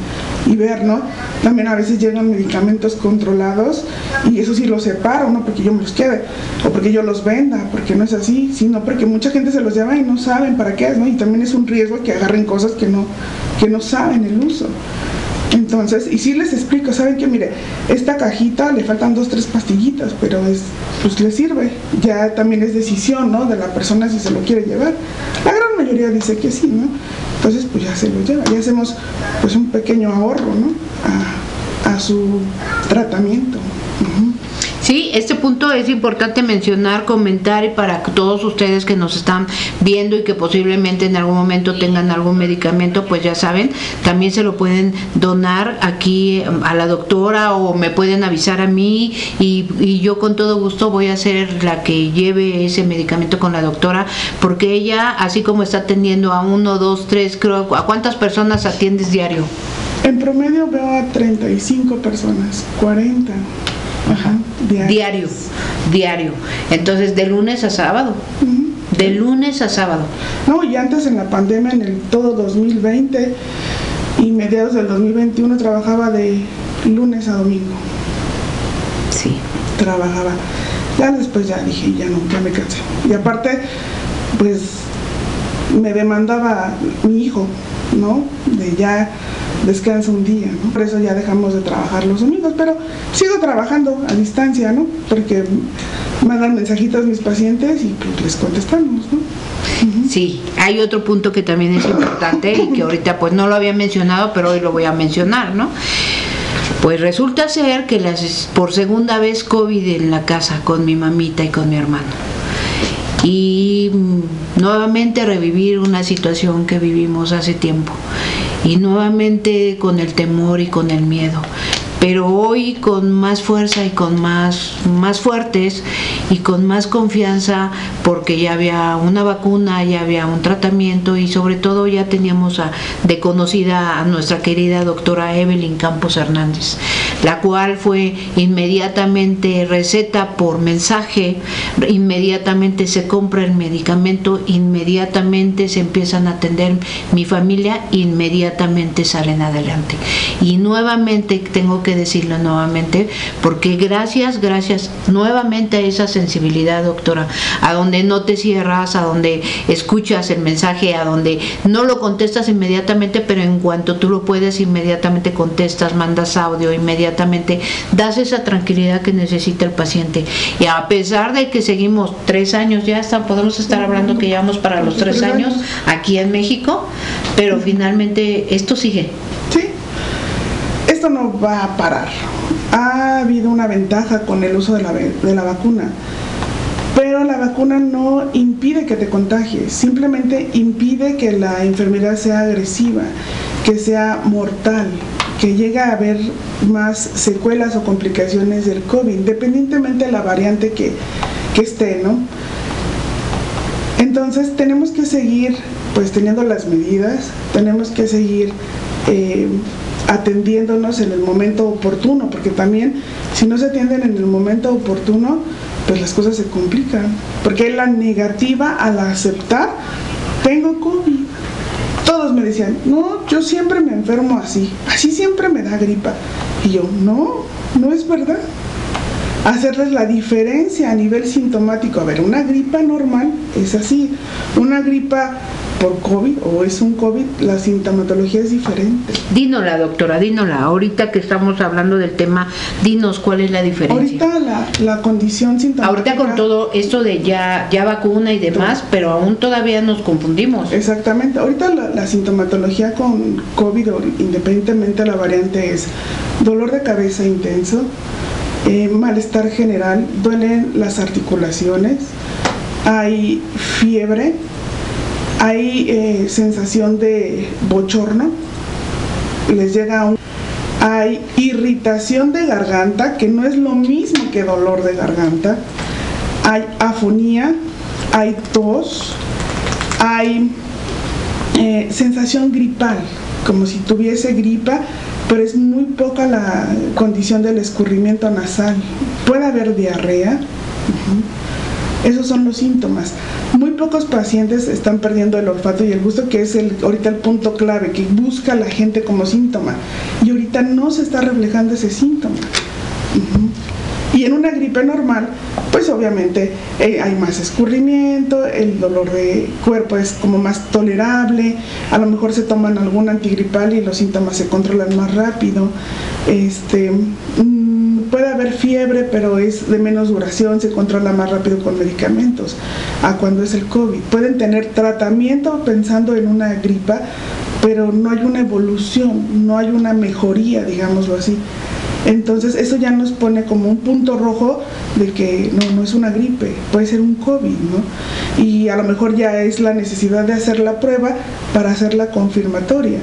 y, ver, ¿no? También a veces llegan medicamentos controlados y eso sí lo separo, no porque yo me los quede o porque yo los venda, porque no es así, sino porque mucha gente se los lleva y no saben para qué es, ¿no? Y también es un riesgo que agarren cosas que no, que no saben el uso. Entonces, y si les explico, saben que mire, esta cajita le faltan dos, tres pastillitas, pero es, pues le sirve. Ya también es decisión, ¿no? De la persona si se lo quiere llevar. La gran mayoría dice que sí, ¿no? Entonces, pues ya se lo lleva. Ya hacemos pues un pequeño ahorro, ¿no? A, su tratamiento. Sí, este punto es importante mencionar, comentar y para todos ustedes que nos están viendo y que posiblemente en algún momento tengan algún medicamento, pues ya saben, también se lo pueden donar aquí um, a la doctora o me pueden avisar a mí y, y yo con todo gusto voy a ser la que lleve ese medicamento con la doctora porque ella, así como está atendiendo a uno, dos, tres, creo, ¿a cuántas personas atiendes diario? En promedio veo a 35 personas, 40. Ajá, diario. diario. Entonces, de lunes a sábado. De lunes a sábado. No, y antes en la pandemia, en el todo 2020 y mediados del 2021, trabajaba de lunes a domingo. Sí. Trabajaba. Ya después ya dije, ya no, ya me cansé. Y aparte, pues me demandaba mi hijo, ¿no? De ya descansa un día. Por eso ya dejamos de trabajar los domingos, pero sigo trabajando a distancia, ¿no? Porque mandan mensajitos mis pacientes y pues les contestamos, ¿no? Sí, hay otro punto que también es importante y que ahorita pues no lo había mencionado, pero hoy lo voy a mencionar, ¿no? Pues resulta ser que las, por segunda vez COVID en la casa con mi mamita y con mi hermano. Y mm, nuevamente revivir una situación que vivimos hace tiempo y nuevamente con el temor y con el miedo. Pero hoy con más fuerza y con más, más fuertes y con más confianza porque ya había una vacuna, ya había un tratamiento y sobre todo ya teníamos a, de conocida a nuestra querida doctora Evelyn Campos Hernández, la cual fue inmediatamente receta por mensaje, inmediatamente se compra el medicamento, inmediatamente se empiezan a atender mi familia, inmediatamente salen adelante. Y nuevamente tengo que decirlo nuevamente, porque gracias, gracias nuevamente a esa sensibilidad, doctora, a donde no te cierras, a donde escuchas el mensaje, a donde no lo contestas inmediatamente, pero en cuanto tú lo puedes, inmediatamente contestas, mandas audio, inmediatamente das esa tranquilidad que necesita el paciente. Y a pesar de que seguimos tres años, ya está, podemos estar hablando que llevamos para los tres años aquí en México, pero finalmente esto sigue. Sí, esto no va a parar. Ha habido una ventaja con el uso de la, de la vacuna pero la vacuna no impide que te contagies, simplemente impide que la enfermedad sea agresiva, que sea mortal, que llegue a haber más secuelas o complicaciones del COVID, independientemente de la variante que, esté, ¿no? Entonces tenemos que seguir pues teniendo las medidas, tenemos que seguir eh, atendiéndonos en el momento oportuno, porque también si no se atienden en el momento oportuno, pues las cosas se complican, porque la negativa al aceptar, tengo COVID. Todos me decían, no, yo siempre me enfermo así, así siempre me da gripa. Y yo, no, no es verdad. Hacerles la diferencia a nivel sintomático. A ver, una gripa normal es así. Una gripa por COVID o es un COVID, la sintomatología es diferente. Dínola, doctora, dínola. Ahorita que estamos hablando del tema, dinos cuál es la diferencia. Ahorita la, la condición sintomática. Ahorita con todo esto de ya, ya vacuna y demás, pero aún todavía nos confundimos. Exactamente. Ahorita la, sintomatología con COVID, independientemente de la variante, es dolor de cabeza intenso, eh, malestar general, duelen las articulaciones, hay fiebre, hay eh, sensación de bochorno, les llega un... Hay irritación de garganta, que no es lo mismo que dolor de garganta. Hay afonía, hay tos, hay eh, sensación gripal, como si tuviese gripa, pero es muy poca la condición del escurrimiento nasal. Puede haber diarrea. Esos son los síntomas. Muy pocos pacientes están perdiendo el olfato y el gusto, que es el, ahorita el punto clave, que busca la gente como síntoma. Y ahorita no se está reflejando ese síntoma. Y en una gripe normal, pues obviamente eh, hay más escurrimiento, el dolor de cuerpo es como más tolerable, a lo mejor se toman algún antigripal y los síntomas se controlan más rápido. Este, puede haber fiebre, pero es de menos duración, se controla más rápido con medicamentos a cuando es el COVID. Pueden tener tratamiento pensando en una gripa, pero no hay una evolución, no hay una mejoría, digámoslo así. Entonces eso ya nos pone como un punto rojo de que no, no es una gripe, puede ser un COVID, ¿no? Y a lo mejor ya es la necesidad de hacer la prueba para hacerla confirmatoria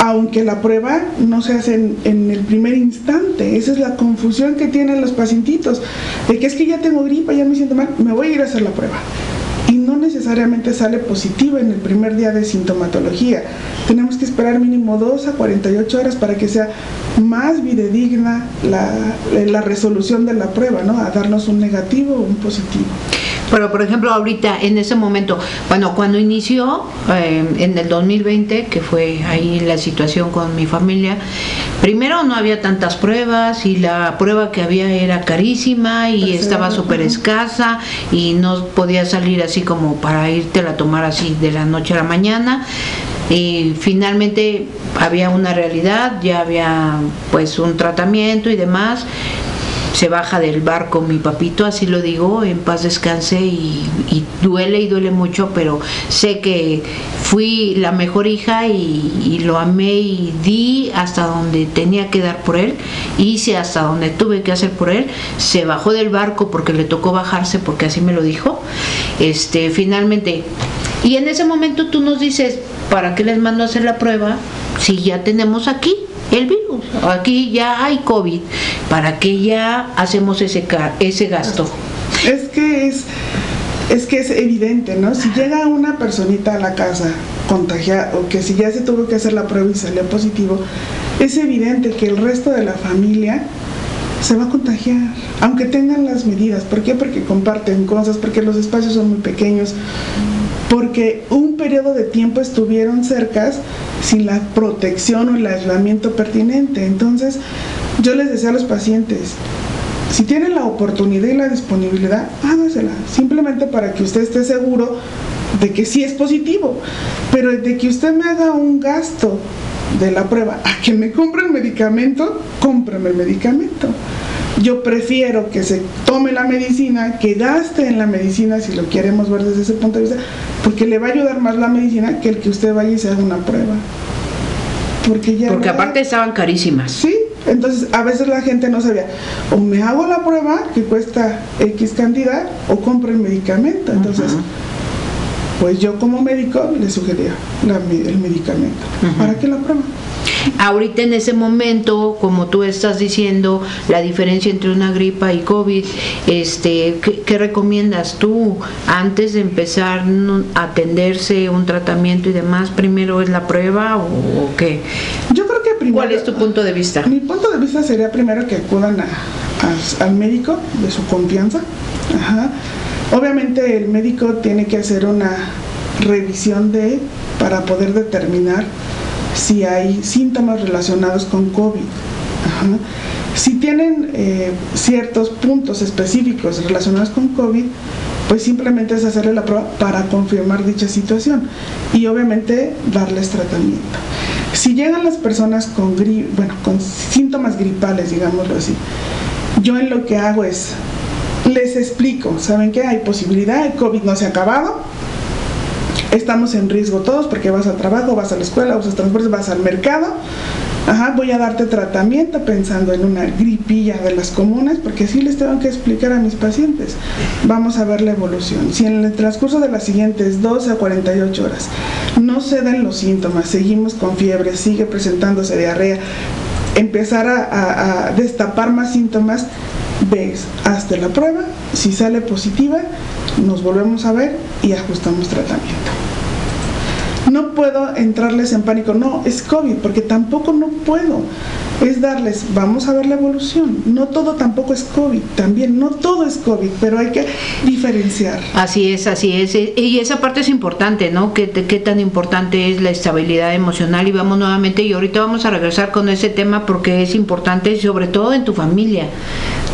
aunque la prueba no se hace en, el primer instante. Esa es la confusión que tienen los pacientitos, de que es que ya tengo gripa, ya me siento mal, me voy a ir a hacer la prueba. No necesariamente sale positiva en el primer día de sintomatología. Tenemos que esperar mínimo 2 a 48 horas para que sea más videdigna la, la resolución de la prueba, ¿no? A darnos un negativo o un positivo. Pero, por ejemplo, ahorita, en ese momento, bueno, cuando inició eh, en el 2020, que fue ahí la situación con mi familia, primero no había tantas pruebas y la prueba que había era carísima y estaba súper escasa y no podía salir así como para irte a tomar así de la noche a la mañana. Y finalmente había una realidad, ya había pues un tratamiento y demás se baja del barco mi papito, así lo digo, en paz descanse y, duele y duele mucho, pero sé que fui la mejor hija y, lo amé y di hasta donde tenía que dar por él, hice hasta donde tuve que hacer por él, se bajó del barco porque le tocó bajarse porque así me lo dijo, este, finalmente, y en ese momento tú nos dices, ¿para qué les mando a hacer la prueba si ya tenemos aquí? El virus. Aquí ya hay COVID. ¿Para qué ya hacemos ese, ese gasto? Es que es, es que es evidente, ¿no? Si llega una personita a la casa contagiada o que si ya se tuvo que hacer la prueba y salió positivo, es evidente que el resto de la familia se va a contagiar, aunque tengan las medidas. ¿Por qué? Porque comparten cosas, porque los espacios son muy pequeños, porque un periodo de tiempo estuvieron cercas sin la protección o el aislamiento pertinente. Entonces, yo les decía a los pacientes, si tienen la oportunidad y la disponibilidad, hágasela, simplemente para que usted esté seguro de que sí es positivo, pero de que usted me haga un gasto de la prueba a que me compre el medicamento, cómprame el medicamento. Yo prefiero que se tome la medicina, que gaste en la medicina, si lo queremos ver desde ese punto de vista, porque le va a ayudar más la medicina que el que usted vaya y se haga una prueba. Porque, ya porque aparte estaban carísimas. Sí, entonces a veces la gente no sabía, o me hago la prueba que cuesta X cantidad, o compro el medicamento. Entonces, pues yo como médico le sugería el medicamento. ¿Para qué la prueba? Ahorita en ese momento, como tú estás diciendo, la diferencia entre una gripa y COVID, este, ¿qué, recomiendas tú antes de empezar a atenderse un tratamiento y demás? ¿Primero es la prueba o, qué? Yo creo que primero... ¿Cuál es tu punto de vista? Mi punto de vista sería primero que acudan al médico de su confianza. Ajá Obviamente el médico tiene que hacer una revisión de para poder determinar si hay síntomas relacionados con COVID. Si tienen eh, ciertos puntos específicos relacionados con COVID, pues simplemente es hacerle la prueba para confirmar dicha situación y obviamente darles tratamiento. Si llegan las personas con, bueno, con síntomas gripales, digámoslo así, yo en lo que hago es les explico, ¿saben qué? Hay posibilidad, el COVID no se ha acabado, estamos en riesgo todos porque vas al trabajo, vas a la escuela, usas transporte, vas al mercado. Ajá, voy a darte tratamiento pensando en una gripilla de las comunes, porque así les tengo que explicar a mis pacientes. Vamos a ver la evolución. Si en el transcurso de las siguientes 12 a 48 horas no se den los síntomas, seguimos con fiebre, sigue presentándose diarrea, empezar a destapar más síntomas, ves, hazte la prueba, si sale positiva, nos volvemos a ver y ajustamos tratamiento. No puedo entrarles en pánico, no, es COVID, porque tampoco no puedo. Es darles, vamos a ver la evolución. No todo tampoco es COVID, también, no todo es COVID, pero hay que diferenciar. Así es, así es. Y esa parte es importante, ¿no? ¿Qué, qué tan importante es la estabilidad emocional? Y vamos nuevamente, y ahorita vamos a regresar con ese tema porque es importante, sobre todo en tu familia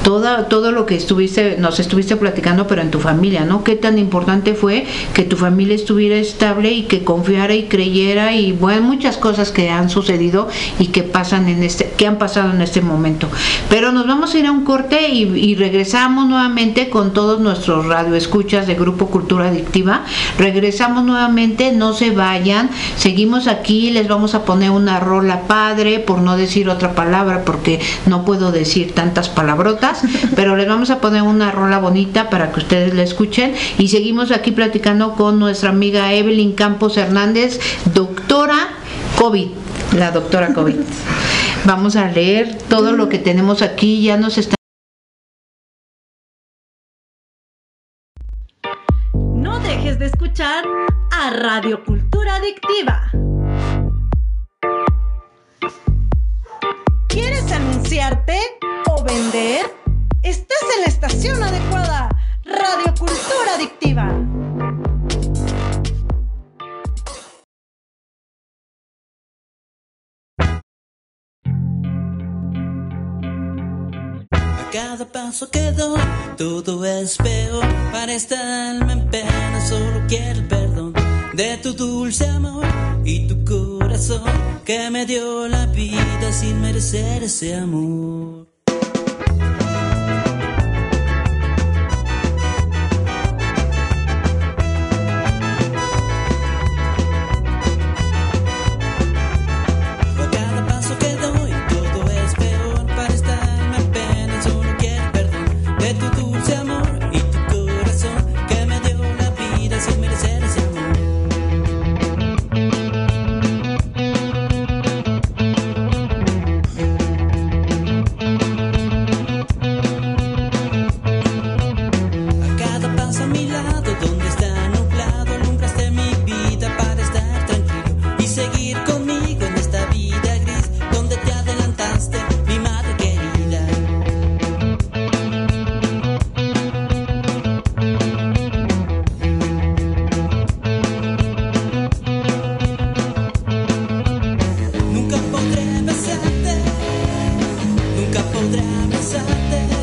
todo lo que estuviste, nos estuviste platicando, pero en tu familia, ¿no? Qué tan importante fue que tu familia estuviera estable y que confiara y creyera y bueno, muchas cosas que han sucedido y que pasan en este, que han pasado en este momento. Pero nos vamos a ir a un corte y, y regresamos nuevamente con todos nuestros radioescuchas de Grupo Cultura Adictiva. Regresamos nuevamente, no se vayan, seguimos aquí, les vamos a poner una rola padre, por no decir otra palabra, porque no puedo decir tantas palabrotas pero les vamos a poner una rola bonita para que ustedes la escuchen y seguimos aquí platicando con nuestra amiga Evelyn Campos Hernández, doctora COVID, la doctora COVID. Vamos a leer todo lo que tenemos aquí, ya nos está No dejes de escuchar a Radio Cultura Adictiva. ¿Quieres anunciarte o vender? Estás en la estación adecuada. Radio Cultura Adictiva. A cada paso que doy, todo es peor. Para esta alma en pena, solo quiero el perdón de tu dulce amor y tu corazón que me dio la vida sin merecer ese amor. pensarte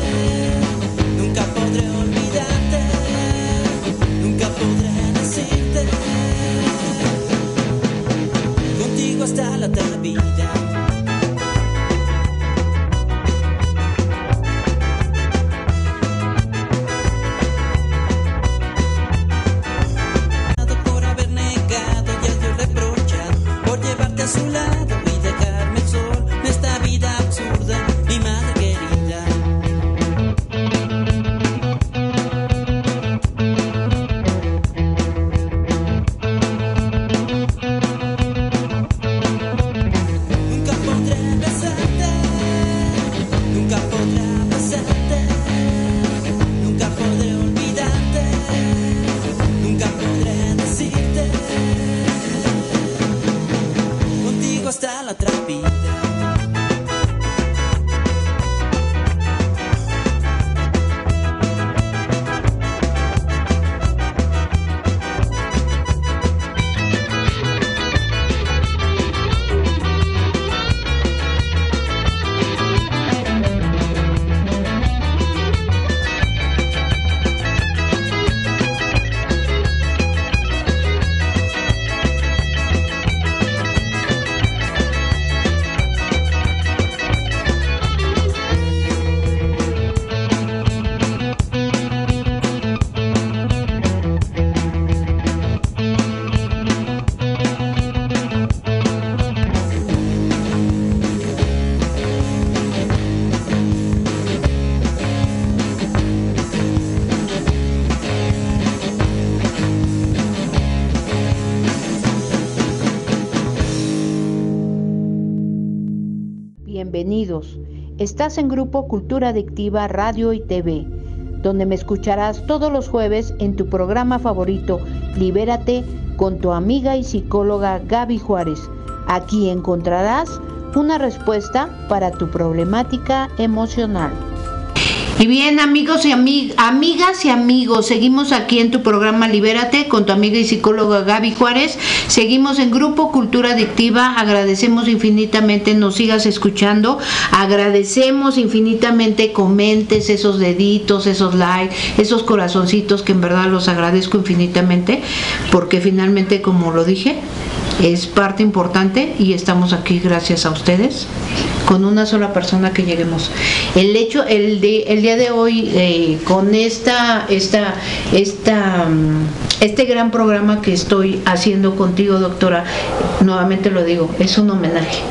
bienvenidos. Estás en Grupo Cultura Adictiva Radio y TV, donde me escucharás todos los jueves en tu programa favorito, Libérate, con tu amiga y psicóloga Gaby Juárez. Aquí encontrarás una respuesta para tu problemática emocional. Y bien, amigos y amigas y amigos, seguimos aquí en tu programa Libérate con tu amiga y psicóloga Gaby Juárez. Seguimos en Grupo Cultura Adictiva. Agradecemos infinitamente nos sigas escuchando. Agradecemos infinitamente comentes esos deditos, esos likes, esos corazoncitos que en verdad los agradezco infinitamente porque finalmente, como lo dije, es parte importante y estamos aquí gracias a ustedes con una sola persona que lleguemos. El hecho, el, de, el día de hoy, eh, con esta, esta, esta, mm, este gran programa que estoy haciendo contigo, doctora, nuevamente lo digo, es un homenaje.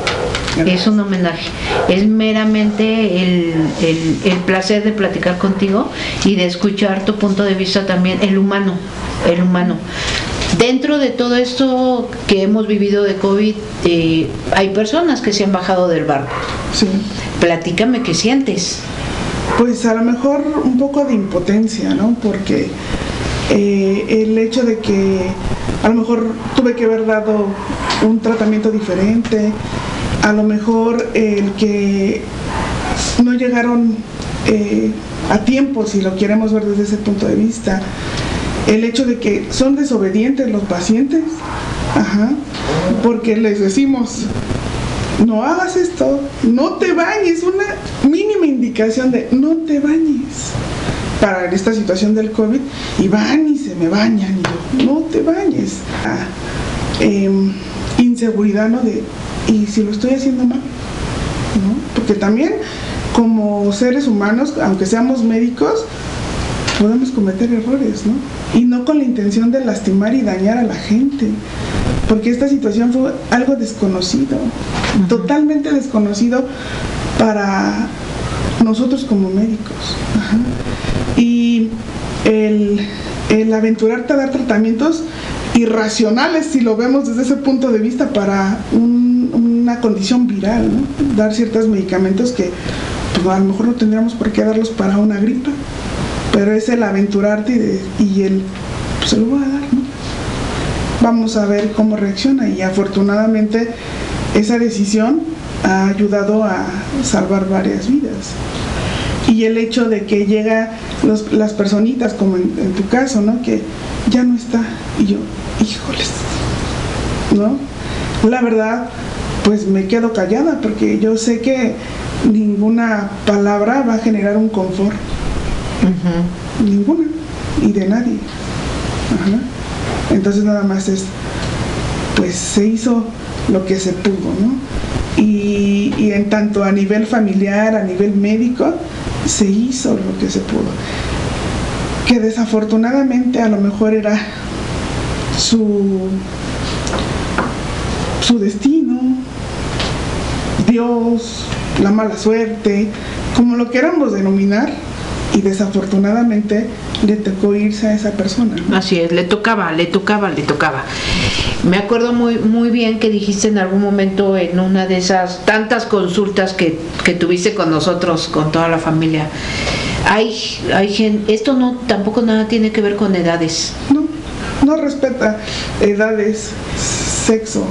Es un homenaje. Es meramente el, el, el placer de platicar contigo y de escuchar tu punto de vista también, el humano, el humano. Dentro de todo esto que hemos vivido de COVID, eh, hay personas que se han bajado del barco. Sí. Platícame qué sientes. Pues a lo mejor un poco de impotencia, ¿no? Porque eh, el hecho de que a lo mejor tuve que haber dado un tratamiento diferente, a lo mejor el que no llegaron eh, a tiempo, si lo queremos ver desde ese punto de vista, el hecho de que son desobedientes los pacientes, ajá, porque les decimos, no hagas esto, no te bañes, una mínima indicación de no te bañes para esta situación del COVID y van y se me bañan y yo, no te bañes. Ah, em, inseguridad, ¿no? De, ¿y si lo estoy haciendo mal? ¿No? Porque también como seres humanos, aunque seamos médicos, podemos cometer errores, ¿no? Y no con la intención de lastimar y dañar a la gente, porque esta situación fue algo desconocido, totalmente desconocido para nosotros como médicos. Y el, aventurarte a dar tratamientos irracionales, si lo vemos desde ese punto de vista, para una condición viral, ¿no? dar ciertos medicamentos que pues, a lo mejor no tendríamos por qué darlos para una gripa pero es el aventurarte y, el, pues se lo voy a dar, ¿no? Vamos a ver cómo reacciona y afortunadamente esa decisión ha ayudado a salvar varias vidas. Y el hecho de que llega las personitas, como en, en, tu caso, ¿no? Que ya no está. Y yo, híjoles, ¿no? La verdad, pues me quedo callada porque yo sé que ninguna palabra va a generar un confort. Ninguna. Y de nadie. Entonces nada más es, pues se hizo lo que se pudo. Y, y, en tanto a nivel familiar, a nivel médico, se hizo lo que se pudo. Que desafortunadamente a lo mejor era su, su destino, Dios, la mala suerte, como lo queramos denominar, y desafortunadamente le tocó irse a esa persona. Así es, le tocaba, le tocaba, le tocaba. Me acuerdo muy, muy bien que dijiste en algún momento en una de esas tantas consultas que, que tuviste con nosotros, con toda la familia. Hay, hay gente, esto no tampoco nada tiene que ver con edades. No, no respeta edades, sexo,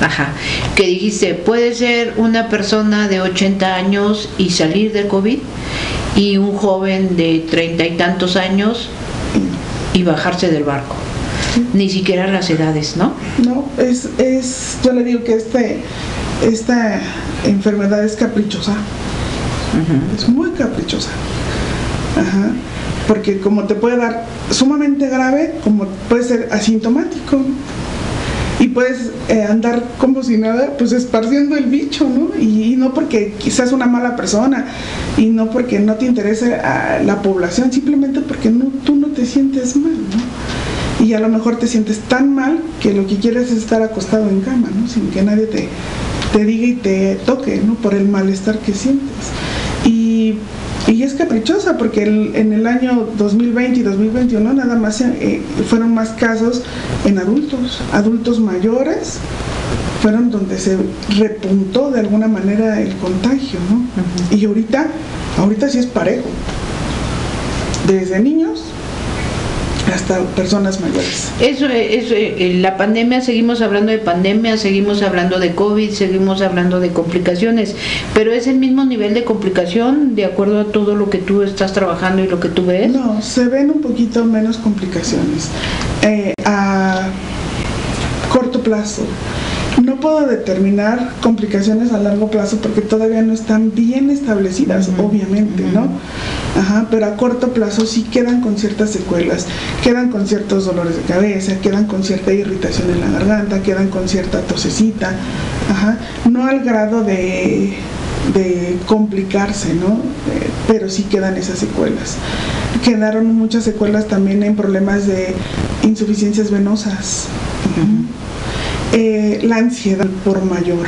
Ajá. Que dijiste, puede ser una persona de 80 años y salir de COVID y un joven de treinta y tantos años y bajarse del barco. Ni siquiera las edades, ¿no? No, es, es yo le digo que este, esta enfermedad es caprichosa. Es muy caprichosa. Ajá. Porque como te puede dar sumamente grave, como puede ser asintomático puedes eh, andar como si nada, pues esparciendo el bicho, ¿no? Y, no porque quizás una mala persona y no porque no te interese a la población, simplemente porque no, tú no te sientes mal, ¿no? Y a lo mejor te sientes tan mal que lo que quieres es estar acostado en cama, ¿no? Sin que nadie te, te diga y te toque, ¿no? Por el malestar que sientes. Y y es caprichosa porque en el año 2020 y 2021 nada más eh, fueron más casos en adultos, adultos mayores fueron donde se repuntó de alguna manera el contagio, ¿no? Y ahorita, ahorita sí es parejo. Desde niños hasta personas mayores. Eso, eso, eh, la pandemia, seguimos hablando de pandemia, seguimos hablando de COVID, seguimos hablando de complicaciones, pero es el mismo nivel de complicación de acuerdo a todo lo que tú estás trabajando y lo que tú ves. No, se ven un poquito menos complicaciones. Eh, a corto plazo. No puedo determinar complicaciones a largo plazo porque todavía no están bien establecidas, obviamente, ¿no? Ajá, pero a corto plazo sí quedan con ciertas secuelas, quedan con ciertos dolores de cabeza, quedan con cierta irritación en la garganta, quedan con cierta tosecita, ajá, no al grado de, de complicarse, ¿no? Eh, pero sí quedan esas secuelas. Quedaron muchas secuelas también en problemas de insuficiencias venosas. Eh, la ansiedad por mayor.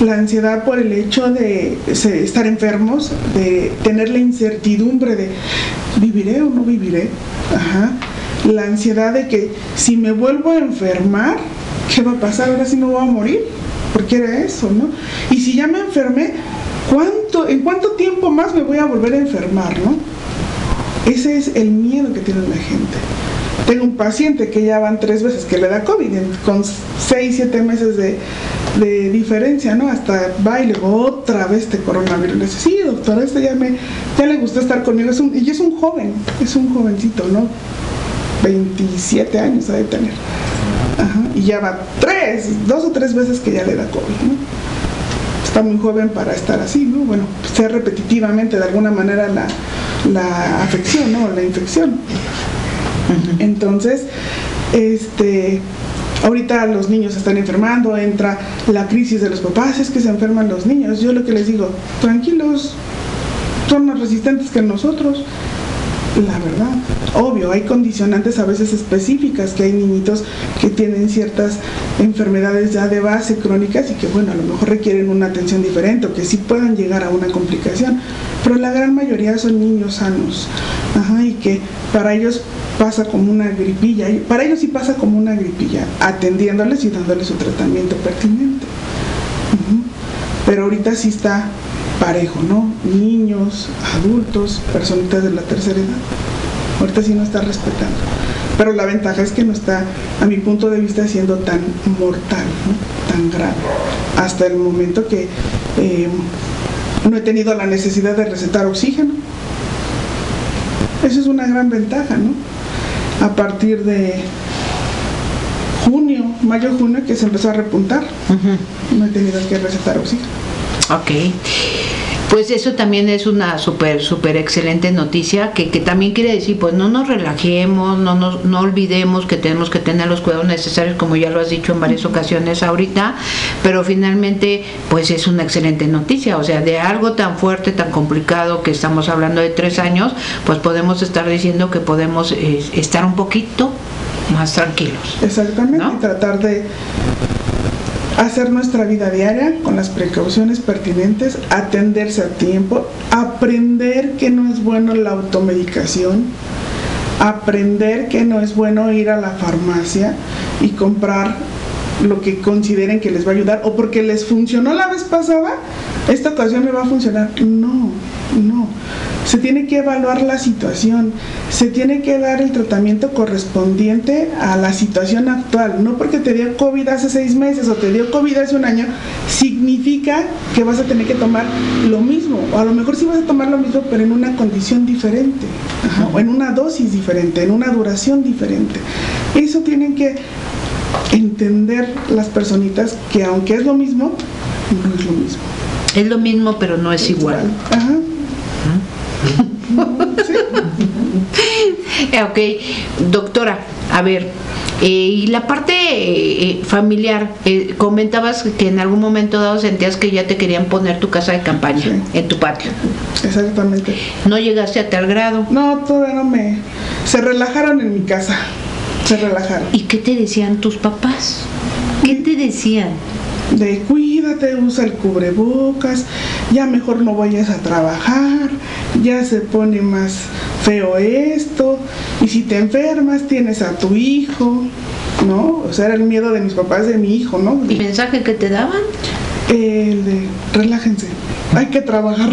La ansiedad por el hecho de estar enfermos, de tener la incertidumbre de viviré o no viviré. La ansiedad de que si me vuelvo a enfermar, ¿qué va a pasar? Ahora sí no voy a morir. Porque era eso, ¿no? Y si ya me enfermé, ¿cuánto, ¿en cuánto tiempo más me voy a volver a enfermar, ¿no? Ese es el miedo que tiene la gente. Tengo un paciente que ya van tres veces que le da COVID, con seis, siete meses de, diferencia, ¿no? Hasta baile, otra vez este coronavirus. Le dice, sí, doctora, este ya, me, ya le gustó estar conmigo. Y es un joven, es un jovencito, ¿no? 27 años ha de tener. y ya va tres, dos o tres veces que ya le da COVID, ¿no? Está muy joven para estar así, ¿no? Bueno, ser repetitivamente de alguna manera la, la afección, ¿no? La infección. [laughs] Entonces, este, ahorita los niños están enfermando, entra la crisis de los papás, es que se enferman los niños. Yo lo que les digo, tranquilos, son más resistentes que nosotros. La verdad, obvio, hay condicionantes a veces específicas, que hay niñitos que tienen ciertas enfermedades ya de base crónicas y que bueno, a lo mejor requieren una atención diferente o que sí puedan llegar a una complicación, pero la gran mayoría son niños sanos, y que para ellos pasa como una gripilla, para ellos sí pasa como una gripilla, atendiéndoles y dándoles su tratamiento pertinente. Pero ahorita sí está parejo, ¿no? Niños, adultos, personitas de la tercera edad. Ahorita sí no está respetando. Pero la ventaja es que no está, a mi punto de vista, siendo tan mortal, tan grave. Hasta el momento que eh, no he tenido la necesidad de recetar oxígeno. Esa es una gran ventaja, ¿no? a partir de junio, mayo-junio, que se empezó a repuntar. No he tenido que recetar oxígeno. Ok. Pues eso también es una súper, súper excelente noticia que, que, también quiere decir, pues no nos relajemos, no, nos, no olvidemos que tenemos que tener los cuidados necesarios, como ya lo has dicho en varias ocasiones ahorita, pero finalmente, pues es una excelente noticia, o sea, de algo tan fuerte, tan complicado que estamos hablando de tres años, pues podemos estar diciendo que podemos eh, estar un poquito más tranquilos. Exactamente, y tratar de hacer nuestra vida diaria con las precauciones pertinentes, atenderse a tiempo, aprender que no es bueno la automedicación, aprender que no es bueno ir a la farmacia y comprar lo que consideren que les va a ayudar o porque les funcionó la vez pasada, esta ocasión me va a funcionar. No, no. Se tiene que evaluar la situación, se tiene que dar el tratamiento correspondiente a la situación actual. No porque te dio COVID hace seis meses o te dio COVID hace un año, significa que vas a tener que tomar lo mismo. O a lo mejor sí vas a tomar lo mismo, pero en una condición diferente, o en una dosis diferente, en una duración diferente. Eso tienen que entender las personitas que aunque es lo mismo, no es lo mismo. Es lo mismo, pero no es, igual. Ajá. [laughs] ok, doctora, a ver, eh, y la parte eh, familiar, eh, comentabas que en algún momento dado sentías que ya te querían poner tu casa de campaña en tu patio. Exactamente. ¿No llegaste a tal grado? No, todavía no me... Se relajaron en mi casa, se relajaron. ¿Y qué te decían tus papás? ¿Qué te decían? De cuídate, usa el cubrebocas, ya mejor no vayas a trabajar, ya se pone más feo esto, y si te enfermas tienes a tu hijo, ¿no? O sea, era el miedo de mis papás, de mi hijo, ¿no? ¿Y mensaje que te daban? El de, relájense, hay que trabajar.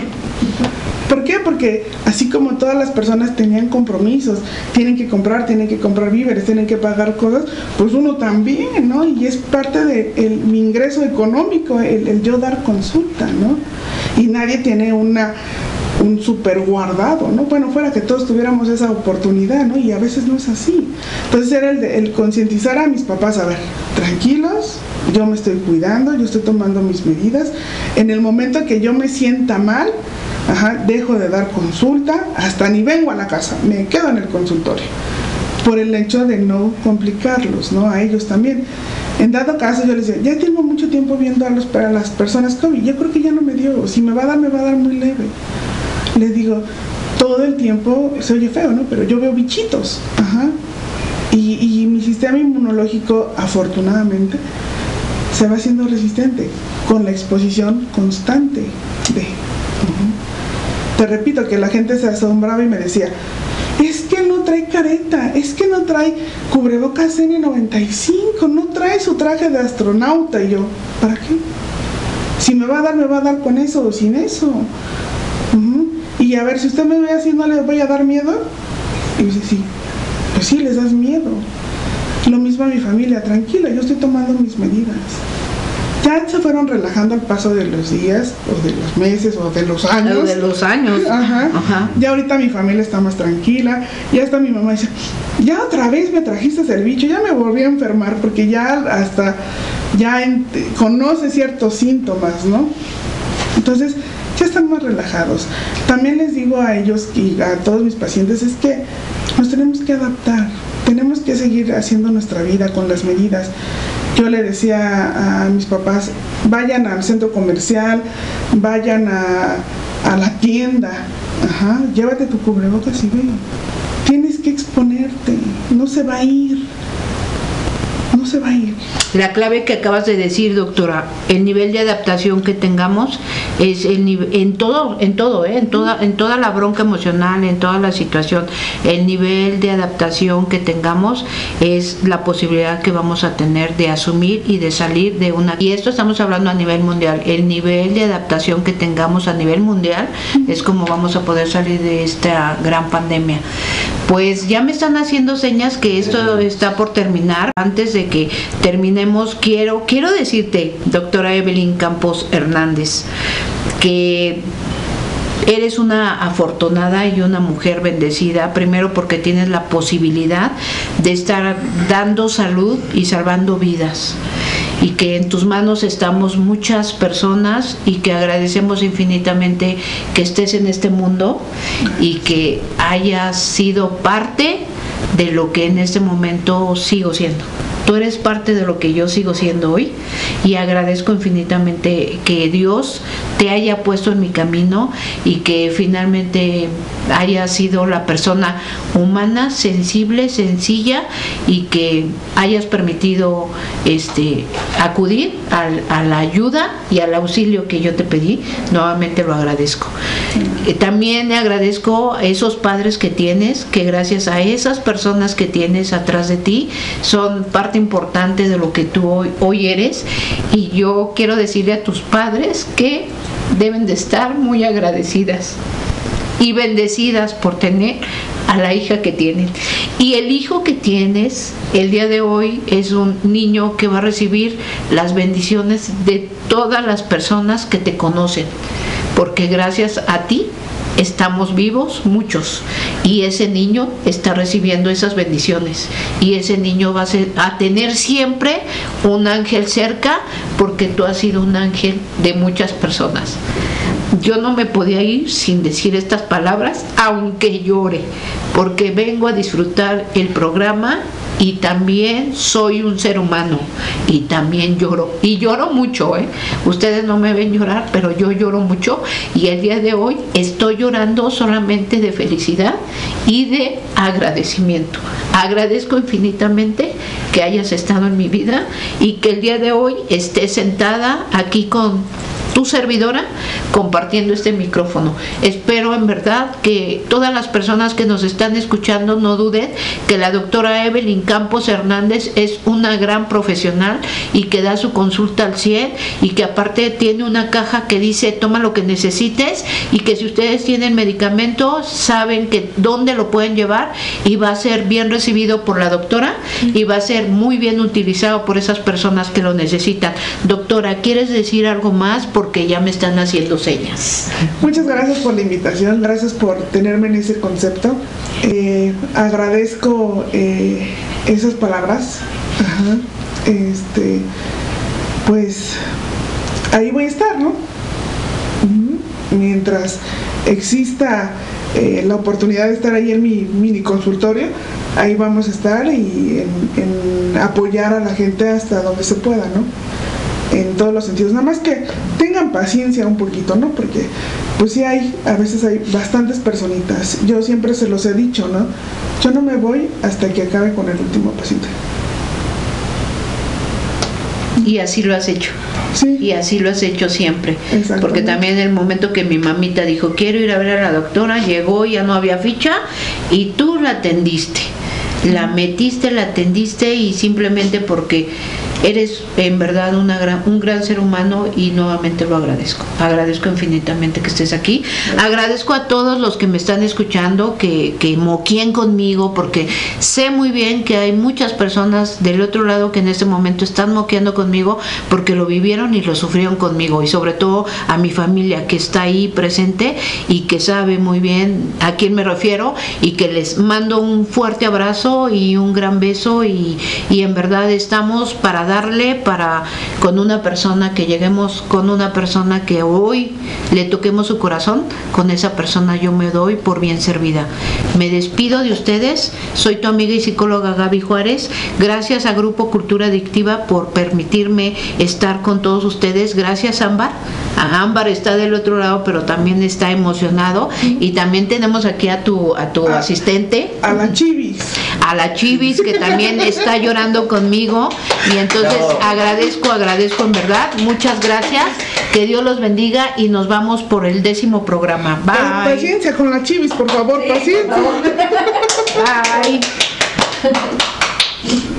Porque así como todas las personas tenían compromisos, tienen que comprar, tienen que comprar víveres, tienen que pagar cosas, pues uno también, ¿no? Y es parte de mi ingreso económico, el, yo dar consulta, ¿no? Y nadie tiene una un super guardado, ¿no? Bueno, fuera que todos tuviéramos esa oportunidad, ¿no? Y a veces no es así. Entonces era el concientizar a mis papás, a ver, tranquilos, yo me estoy cuidando, yo estoy tomando mis medidas. En el momento que yo me sienta mal, ajá, dejo de dar consulta, hasta ni vengo a la casa, me quedo en el consultorio. Por el hecho de no complicarlos, ¿no? A ellos también. En dado caso, yo les decía, ya tengo mucho tiempo viendo a, los, a las personas COVID, yo creo que ya no me dio, si me va a dar, me va a dar muy leve les digo, todo el tiempo, se oye feo, ¿no? Pero yo veo bichitos, ajá. Y, mi sistema inmunológico, afortunadamente, se va haciendo resistente con la exposición constante de. Te repito que la gente se asombraba y me decía, es que no trae careta, es que no trae cubrebocas N95, no trae su traje de astronauta. Y yo, ¿para qué? Si me va a dar, me va a dar con eso o sin eso. Y a ver, si usted me ve así, ¿no le voy a dar miedo? Y dice, sí, pues sí, les das miedo. Lo mismo a mi familia, tranquila, yo estoy tomando mis medidas. Se fueron relajando al paso de los días, o de los meses, o de los años. De los años. Ajá. Ajá. Ya ahorita mi familia está más tranquila. Ya hasta mi mamá dice, ya otra vez me trajiste el bicho, ya me volví a enfermar, porque ya hasta, ya conoce ciertos síntomas, ¿no? Entonces, ya están más relajados. También les digo a ellos y a todos mis pacientes es que nos tenemos que adaptar, tenemos que seguir haciendo nuestra vida con las medidas. Yo le decía a mis papás, vayan al centro comercial, vayan a, la tienda, Ajá, llévate tu cubrebocas y ve. Tienes que exponerte, no se va a ir se va a ir. La clave que acabas de decir, doctora, el nivel de adaptación que tengamos es el en todo, en todo, ¿eh? en toda, en toda la bronca emocional, en toda la situación, el nivel de adaptación que tengamos es la posibilidad que vamos a tener de asumir y de salir de una. Y esto estamos hablando a nivel mundial. El nivel de adaptación que tengamos a nivel mundial es como vamos a poder salir de esta gran pandemia. Pues ya me están haciendo señas que esto está por terminar. Antes de que terminemos, quiero, quiero decirte, doctora Evelyn Campos Hernández, que eres una afortunada y una mujer bendecida, primero porque tienes la posibilidad de estar dando salud y salvando vidas y que en tus manos estamos muchas personas y que agradecemos infinitamente que estés en este mundo y que hayas sido parte de lo que en este momento sigo siendo. Tú eres parte de lo que yo sigo siendo hoy y agradezco infinitamente que Dios te haya puesto en mi camino y que finalmente haya sido la persona humana, sensible, sencilla y que hayas permitido este acudir a, la ayuda y al auxilio que yo te pedí. Nuevamente lo agradezco. También agradezco a esos padres que tienes, que gracias a esas personas que tienes atrás de ti son parte importante de lo que tú hoy, hoy eres y yo quiero decirle a tus padres que deben de estar muy agradecidas y bendecidas por tener a la hija que tienen. Y el hijo que tienes el día de hoy es un niño que va a recibir las bendiciones de todas las personas que te conocen, porque gracias a ti estamos vivos muchos y ese niño está recibiendo esas bendiciones y ese niño va a, tener siempre un ángel cerca porque tú has sido un ángel de muchas personas. Yo no me podía ir sin decir estas palabras, aunque llore, porque vengo a disfrutar el programa y también soy un ser humano. Y también lloro. Y lloro mucho ¿eh? ustedes no me ven llorar pero yo lloro mucho. Y el día de hoy estoy llorando solamente de felicidad y de agradecimiento. Agradezco infinitamente que hayas estado en mi vida y que el día de hoy esté sentada aquí con tu servidora compartiendo este micrófono. Espero en verdad que todas las personas que nos están escuchando no duden que la doctora Evelyn Campos Hernández es una gran profesional y que da su consulta al 100 y que aparte tiene una caja que dice toma lo que necesites y que si ustedes tienen medicamentos saben que dónde lo pueden llevar y va a ser bien recibido por la doctora y va a ser muy bien utilizado por esas personas que lo necesitan. Doctora, ¿quieres decir algo más? Porque ya me están haciendo señas. Muchas gracias por la invitación, gracias por tenerme en ese concepto. Eh, agradezco eh, esas palabras. Este, pues ahí voy a estar, ¿no? Mientras exista eh, la oportunidad de estar ahí en mi mini consultorio, ahí vamos a estar y en, apoyar a la gente hasta donde se pueda, ¿no? En todos los sentidos. Nada más que tengan paciencia un poquito, ¿no? Porque pues sí hay, a veces hay bastantes personitas. Yo siempre se los he dicho, ¿no? Yo no me voy hasta que acabe con el último paciente. Y así lo has hecho. Sí. Y así lo has hecho siempre. Porque también el momento que mi mamita dijo, quiero ir a ver a la doctora, llegó, ya no había ficha y tú la atendiste. La metiste, la atendiste y simplemente porque Eres en verdad una gran, un gran ser humano y nuevamente lo agradezco. Agradezco infinitamente que estés aquí. Agradezco a todos los que me están escuchando, que, que moquien conmigo, porque sé muy bien que hay muchas personas del otro lado que en este momento están moqueando conmigo porque lo vivieron y lo sufrieron conmigo. Y sobre todo a mi familia que está ahí presente y que sabe muy bien a quién me refiero y que les mando un fuerte abrazo y un gran beso y, y en verdad estamos para darle para con una persona que lleguemos con una persona que hoy le toquemos su corazón, con esa persona yo me doy por bien servida. Me despido de ustedes, soy tu amiga y psicóloga Gaby Juárez. Gracias a Grupo Cultura Adictiva por permitirme estar con todos ustedes. Gracias Ámbar. Ámbar está del otro lado, pero también está emocionado y también tenemos aquí a tu a tu asistente, a la Chivis. A la Chivis que también está llorando conmigo y entonces agradezco, agradezco en verdad. Muchas gracias. Que Dios los bendiga y nos vamos por el décimo programa. Bye. Paciencia con la chivis, por favor, paciencia. [laughs] Bye. [laughs]